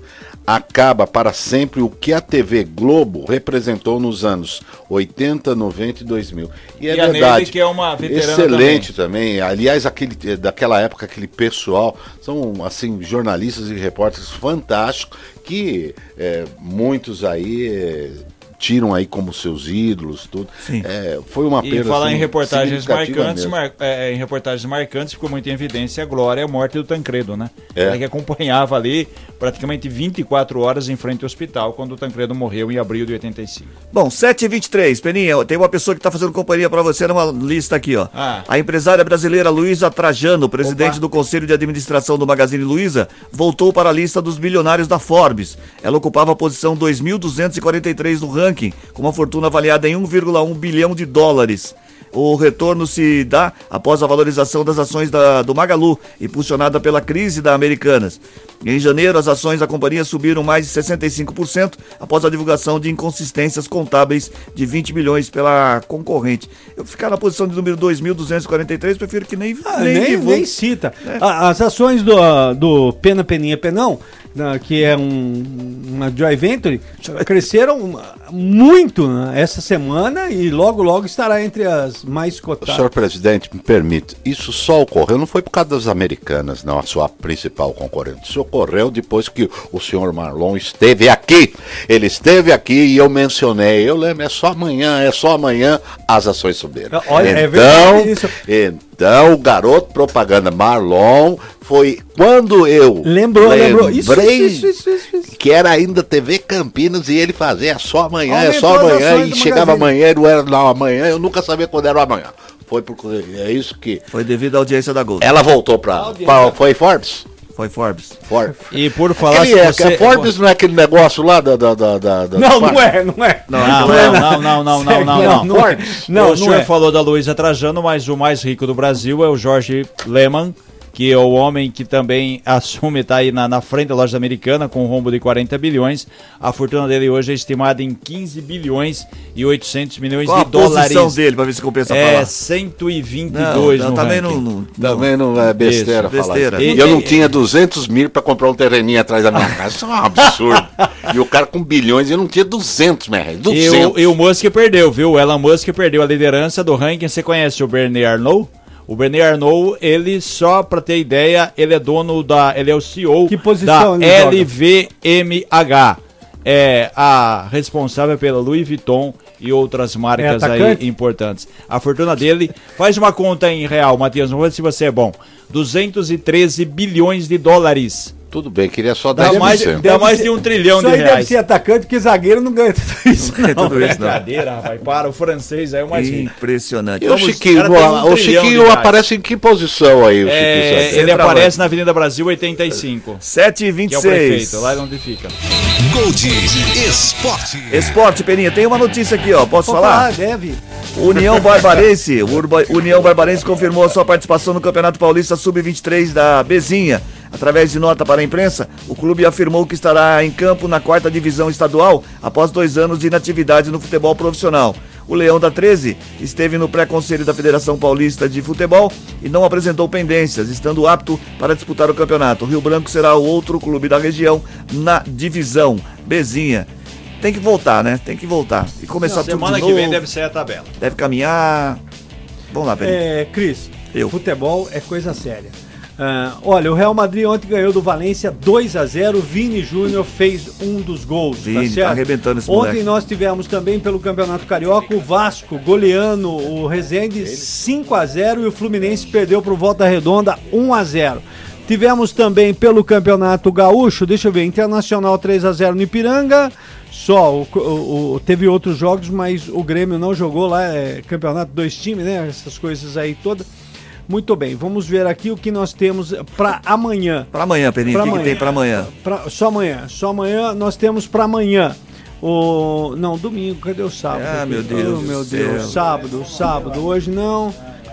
S6: acaba para sempre o que a TV Globo representou nos anos 80, 90 e 2000. E é
S7: E a
S6: verdade.
S7: Neide, que é uma veterana
S6: Excelente também. Aliás, aquele, eh, daquela época, aquele pessoal, são assim, jornalistas e repórteres fantásticos que eh, muitos aí eh, tiram aí como seus ídolos, tudo. Eh, foi uma
S7: E
S6: perda
S7: falar
S6: assim,
S7: em reportagens marcantes, mar- é, em reportagens marcantes ficou muito em evidência a glória e a morte do Tancredo, né?
S6: É.
S7: Ela que acompanhava ali praticamente 24 horas em frente ao hospital quando o Tancredo morreu em abril de 85.
S5: Bom, 7h23, Peninha, tem uma pessoa que está fazendo companhia para você numa lista aqui, ó.
S7: Ah.
S5: A empresária brasileira Luísa Trajano, presidente do Conselho de Administração do Magazine Luiza, voltou para a lista dos bilionários da Forbes. Ela ocupava a posição 2.243 no ranking, com uma fortuna avaliada em 1,1 bilhão de dólares. O retorno se dá após a valorização das ações da- do Magalu, impulsionada pela crise da Americanas. Em janeiro, as ações da companhia subiram mais de 65% após a divulgação de inconsistências contábeis de 20 milhões pela concorrente. Eu ficar na posição de número 2.243, prefiro que nem,
S8: Ah,
S5: nem,
S8: nem, nem cita. A- As ações do, do Pena Peninha Penão, na- que é um, uma joint venture, cresceram muito né, essa semana e logo, logo estará entre as mais cotadas.
S6: Senhor presidente, me permite, isso só ocorreu, não foi por causa das americanas, não, a sua principal concorrente. Isso ocorreu depois que o senhor Marlon esteve aqui. Ele esteve aqui e eu mencionei, eu lembro, é só amanhã, é só amanhã, as ações subiram.
S8: Olha, é
S6: então,
S8: verdade isso.
S6: então, o garoto propaganda Marlon foi quando eu
S8: Lembrou, lembrou. Isso, isso, isso, isso, isso.
S6: que era ainda TV Campinas e ele fazia só amanhã, é só amanhã, e chegava amanhã, não era não, amanhã, eu nunca sabia quando era o amanhã. Foi porque é isso que.
S5: Foi devido à audiência da Gold.
S6: Ela voltou pra- foi Forbes?
S5: Foi Forbes.
S6: Forbes.
S7: E por falar
S6: Aquele, é,
S7: você...
S6: É Forbes não é aquele negócio lá da. da, da, da
S8: não,
S6: é,
S8: não é, não é.
S7: Não, não, é, não, não, não, não, não, não.
S8: Forbes. É. Não,
S7: o senhor falou da Luísa Trajano, mas o mais rico do Brasil é o Jorge Lehmann que é o homem que também (laughs) assume, tá aí na, na frente da loja americana com um rombo de 40 bilhões. A fortuna dele hoje é estimada em 15 bilhões e 800 milhões
S5: Qual a
S7: de dólares.
S5: posição dele, para ver se compensa
S7: É
S5: falar?
S7: 122
S5: Não,
S7: no
S5: também
S7: ranking.
S5: não- não-
S6: Também não é besteira
S5: Isso,
S6: falar
S5: besteira.
S6: isso. E eu não tinha 200 mil pra comprar um terreninho atrás da minha (laughs) casa. Isso é um absurdo. e o cara com bilhões, eu não tinha 200 mil reais.
S7: E
S6: 200.
S7: o, e o Musk perdeu, viu? O Elon Musk perdeu a liderança do ranking. Você conhece o Bernie Arnault? O Bernie Arnault, ele só pra ter ideia, ele é dono da, ele é o CEO da? LVMH. É a responsável pela Louis Vuitton e outras marcas
S8: É
S7: aí importantes. A fortuna dele, faz uma conta em real, Matias, ver se você é bom. 213 bilhões de dólares.
S6: Tudo bem, queria só
S7: Dá
S6: 10%.
S7: mais, dá mais de um trilhão
S8: Isso
S7: de
S8: aí deve
S7: reais.
S8: ser atacante, porque zagueiro não ganha tudo isso. Não,
S5: tudo isso, não.
S7: Brincadeira, rapaz. Para, o francês aí é o mais.
S5: Impressionante.
S6: E o Chiquinho,
S7: um
S6: o Chiquinho
S7: reais.
S6: aparece em que posição aí, o
S7: É,
S6: Chiquinho?
S7: ele aparece na Avenida Brasil 85.
S5: 7 e
S7: Que é o
S5: 26
S7: prefeito, lá onde fica.
S4: Gold Esporte.
S5: Esporte, Peninha, tem uma notícia aqui, ó. Posso
S8: Pode
S5: falar?
S8: deve.
S5: União Barbarense, o Urba- União Barbarense confirmou a sua participação no Campeonato Paulista Sub-23 da Bezinha. Através de nota para a imprensa, o clube afirmou que estará em campo na quarta divisão estadual após dois anos de inatividade no futebol profissional. O Leão da 13 esteve no pré-conselho da Federação Paulista de Futebol e não apresentou pendências, estando apto para disputar o campeonato. O Rio Branco será o outro clube da região na divisão Bezinha. Tem que voltar, né? Tem que voltar. E começar tudo
S7: Semana
S5: de
S7: que vem
S5: novo.
S7: deve ser a tabela.
S5: Deve caminhar. Vamos lá, Pedro.
S8: É, Cris,
S5: Eu.
S8: futebol é coisa séria. Ah, olha, o Real Madrid ontem ganhou do Valência 2 a 0 Vini Júnior fez um dos gols.
S5: Vini,
S8: tá certo?
S5: tá arrebentando esse
S8: Ontem
S5: moleque.
S8: nós tivemos também pelo Campeonato Carioca o Vasco goleando o Rezende 5 a 0 e o Fluminense perdeu pro Volta Redonda 1 a 0 Tivemos também pelo Campeonato Gaúcho, deixa eu ver, Internacional 3 a 0 no Ipiranga. Só, o, o- o- teve outros jogos, mas o Grêmio não jogou lá, é campeonato dois times, né? Essas coisas aí todas. Muito bem, vamos ver aqui o que nós temos para amanhã.
S5: Pra amanhã, Pedrinho, o que, que tem pra amanhã?
S8: Pra- só amanhã, só amanhã nós temos para amanhã. O não, domingo, cadê o sábado?
S5: Ah,
S8: aqui?
S5: meu Deus
S8: Oh, meu
S5: céu.
S8: Deus, sábado, sábado, hoje não.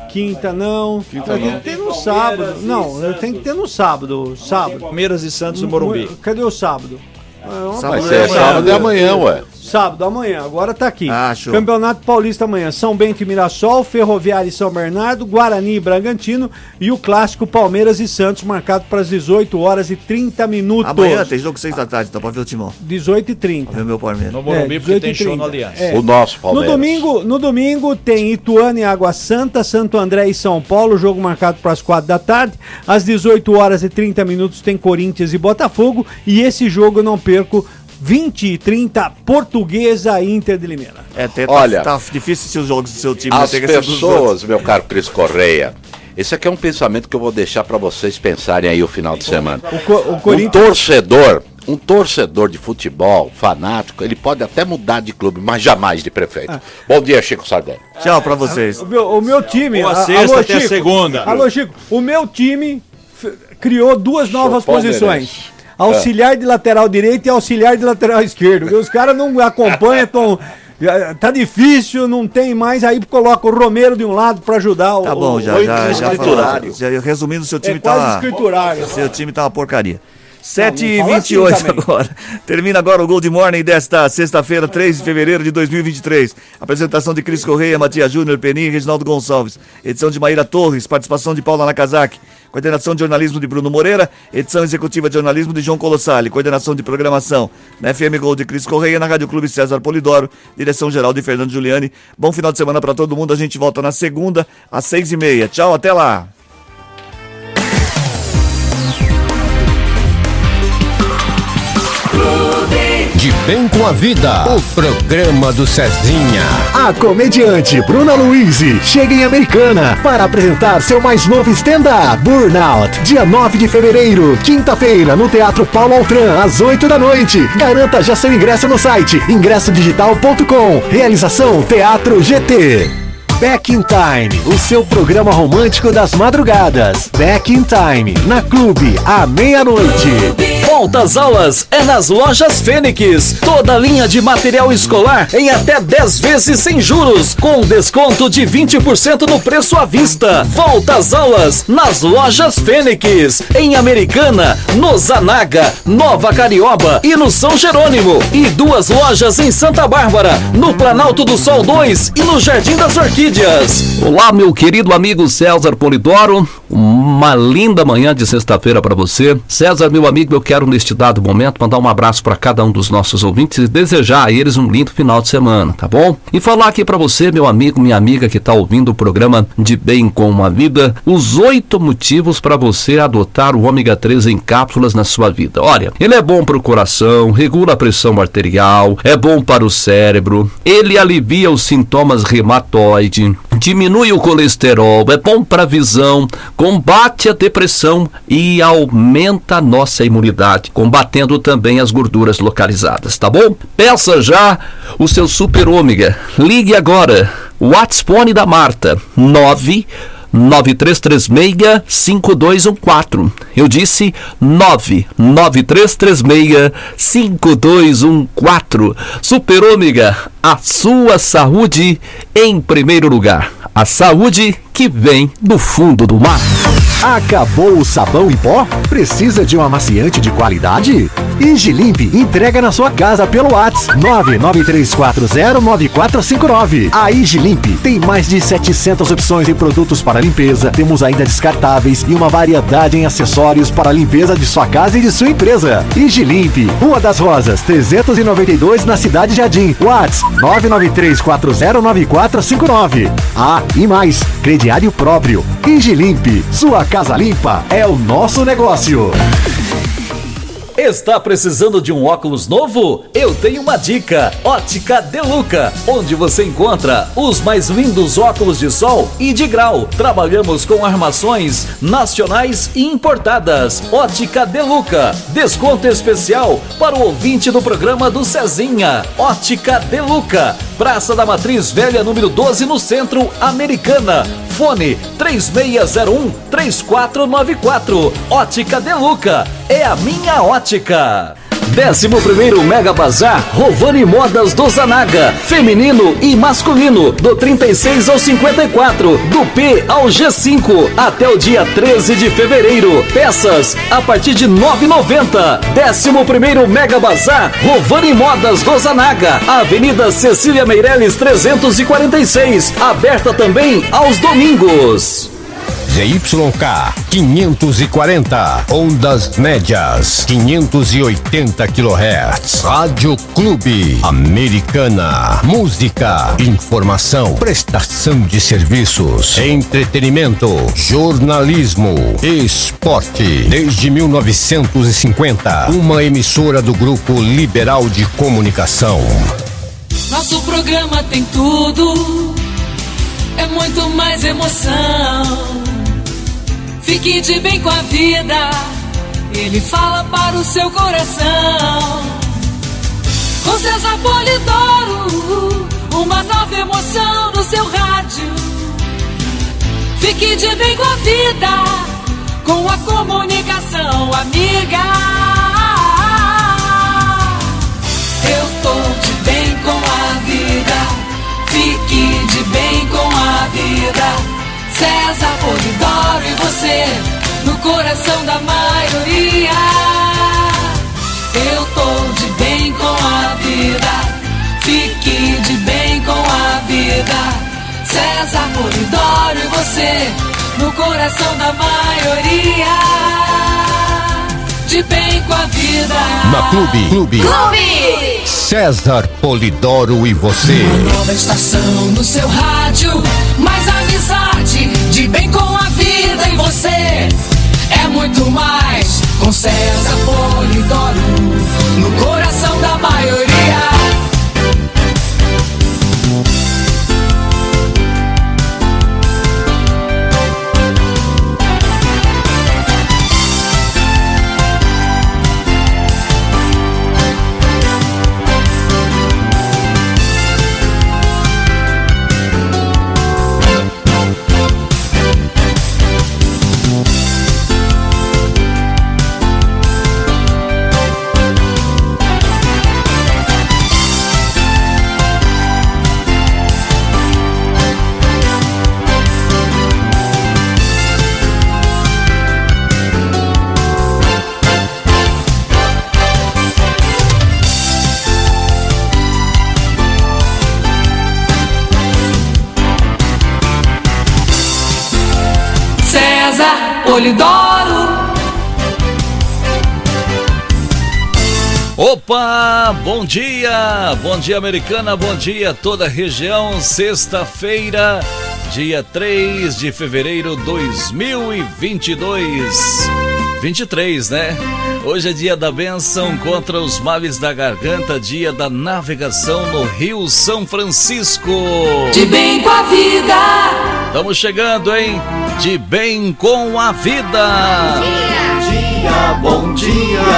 S8: Quinta não.
S7: Quinta
S8: tem
S7: não.
S8: que ter no sábado. Não, tem que ter no sábado, sábado.
S7: Palmeiras e Santos no Morumbi.
S8: Cadê o sábado? Ah,
S6: ser
S8: amanhã.
S6: sábado e amanhã, ué.
S8: Sábado, amanhã, agora tá aqui.
S5: Ah, show.
S8: Campeonato Paulista amanhã, São Bento e Mirassol, Ferroviária e São Bernardo, Guarani e Bragantino e o clássico Palmeiras e Santos, marcado para as 18 horas e 30 minutos.
S5: Amanhã tem jogo 6 da tarde, então pra ver o timão.
S8: 18 e 30.
S5: Pra ver o meu Palmeiras.
S7: No Morumbi,
S8: É,
S7: porque tem
S8: 18
S7: show no
S8: 30.
S7: Aliança.
S8: É.
S6: O nosso
S8: No
S6: Palmeiras.
S8: domingo, no domingo tem Ituano e Água Santa, Santo André e São Paulo, jogo marcado para as 4 da tarde. Às 18 horas e 30 minutos tem Corinthians e Botafogo. E esse jogo eu não perco, 20 e 30, Portuguesa Inter de Limeira.
S5: É, até
S6: Olha,
S5: tá, tá difícil se os jogos do seu time
S6: As
S5: ter que ser dos outros.
S6: pessoas, meu caro Cris Correia, esse aqui é um pensamento que eu vou deixar para vocês pensarem aí o final de semana.
S8: O, Co- o
S6: Um torcedor, um torcedor de futebol, fanático, ele pode até mudar de clube, mas jamais de prefeito.
S8: Ah.
S6: Bom dia, Chico Sardelli.
S5: Tchau pra vocês.
S8: O meu, o meu time.
S7: Boa
S8: a-
S7: sexta
S8: alô,
S7: até a
S8: Chico.
S7: segunda.
S8: Alô, Chico. O meu time criou duas novas
S6: palmeirense.
S8: posições. Auxiliar de lateral direito e auxiliar de lateral esquerdo. Os caras não acompanham, tão, (laughs) tá difícil, não tem mais. Aí coloca o Romero de um lado pra ajudar o.
S5: Tá bom,
S8: o-
S5: já,
S6: Oi,
S5: já, já
S6: escriturário.
S5: falou. Já, resumindo, seu
S8: É
S5: time
S8: quase
S5: tá.
S8: escriturário.
S5: Seu time tá uma porcaria. 7 e
S8: Não, não fala
S5: 28
S8: assim
S5: agora. Termina agora o Gold Morning desta sexta-feira, 3 de fevereiro de 2023. Apresentação de Cris Correia, Matias Júnior, Peninha e Reginaldo Gonçalves. Edição de Maíra Torres, participação de Paula Nakazaki. Coordenação de jornalismo de Bruno Moreira, edição executiva de jornalismo de João Colossali, coordenação de programação na FM Gold de Cris Correia, na Rádio Clube César Polidoro, direção geral de Fernando Giuliani. Bom final de semana para todo mundo, a gente volta na segunda, às seis e meia. Tchau, até lá!
S14: De Bem com a Vida, o programa do Cezinha.
S15: A comediante Bruna Luiz chega em Americana para apresentar seu mais novo stand-up, Burnout, dia 9 de fevereiro, quinta-feira, no Teatro Paulo Altran, às 8 da noite. Garanta já seu ingresso no site ingressodigital.com. Realização Teatro GT. Back in Time, o seu programa romântico das madrugadas. Back in Time, na Clube, à meia-noite.
S16: Volta às aulas é nas lojas Fênix. Toda linha de material escolar em até 10 vezes sem juros, com desconto de 20% no preço à vista. Volta às aulas nas lojas Fênix. Em Americana, no Zanaga, Nova Carioba e no São Jerônimo. E duas lojas em Santa Bárbara, no Planalto do Sol 2 e no Jardim das Orquídeas.
S17: Olá, meu querido amigo César Polidoro. Uma linda manhã de sexta-feira para você. César, meu amigo, eu quero neste dado momento mandar um abraço para cada um dos nossos ouvintes e desejar a eles um lindo final de semana, tá bom? E falar aqui para você, meu amigo, minha amiga que está ouvindo o programa De Bem com a Vida, os oito motivos para você adotar o ômega 3 em cápsulas na sua vida. Olha, ele é bom para o coração, regula a pressão arterial, é bom para o cérebro, ele alivia os sintomas reumatoide, diminui o colesterol, é bom para a visão, combate a depressão e aumenta a nossa imunidade, combatendo também as gorduras localizadas, tá bom? Peça já o seu super ômega. Ligue agora. WhatsApp da Marta 9 9336-5214. Eu disse 99336-5214. Super Ômega, a sua saúde em primeiro lugar. A saúde que vem do fundo do mar.
S15: Acabou o sabão em pó? Precisa de um amaciante de qualidade? Limp entrega na sua casa pelo WhatsApp 993409459. A Limp tem mais de 700 opções em produtos para limpeza. Temos ainda descartáveis e uma variedade em acessórios para a limpeza de sua casa e de sua empresa. Limp, Rua das Rosas, 392 na Cidade Jardim. WhatsApp 993409459. Ah, e mais, crediário próprio. Limp, sua casa limpa é o nosso negócio.
S16: Está precisando de um óculos novo? Eu tenho uma dica: Ótica Deluca, onde você encontra os mais lindos óculos de sol e de grau. Trabalhamos com armações nacionais e importadas. Ótica Deluca, desconto especial para o ouvinte do programa do Cezinha. Ótica Deluca, Praça da Matriz Velha, número 12, no centro, Americana. Fone 3601 3494. Ótica Deluca, é a minha ótica. 11 Mega Bazar Rovani Modas do Zanaga. Feminino e masculino. Do 36 ao 54. Do P ao G5. Até o dia 13 de fevereiro. Peças a partir de 9,90. 11 Mega Bazar Rovani Modas do Zanaga. Avenida Cecília Meireles 346. Aberta também aos domingos.
S14: ZYK 540, ondas médias 580 kHz. Rádio Clube Americana. Música, informação, prestação de serviços, entretenimento, jornalismo, esporte. Desde 1950, uma emissora do Grupo Liberal de Comunicação.
S18: Nosso programa tem tudo, é muito mais emoção. Fique de bem com a vida, ele fala para o seu coração. Com César Polidoro, uma nova emoção no seu rádio. Fique de bem com a vida, com a comunicação amiga. Eu tô de bem com a vida, fique de bem com a vida. César Polidoro você no coração da maioria. Eu tô de bem com a vida, fique de bem com a vida. César Polidoro e você no coração da maioria. De bem com a vida.
S14: Na Clube. Clube.
S18: Clube.
S14: César Polidoro e você.
S18: Nova estação no seu rádio, mais amizade, de bem com Muito mais. Com César Polidoro, no coração Polidoro.
S16: Opa, bom dia, bom dia americana, bom dia toda a região. Sexta-feira, dia 3 de fevereiro 2022. 23, né? Hoje é dia da benção contra os males da garganta, dia da navegação no Rio São Francisco.
S18: De bem com a vida.
S16: Estamos chegando, hein? De bem com a vida.
S18: Dia, bom dia.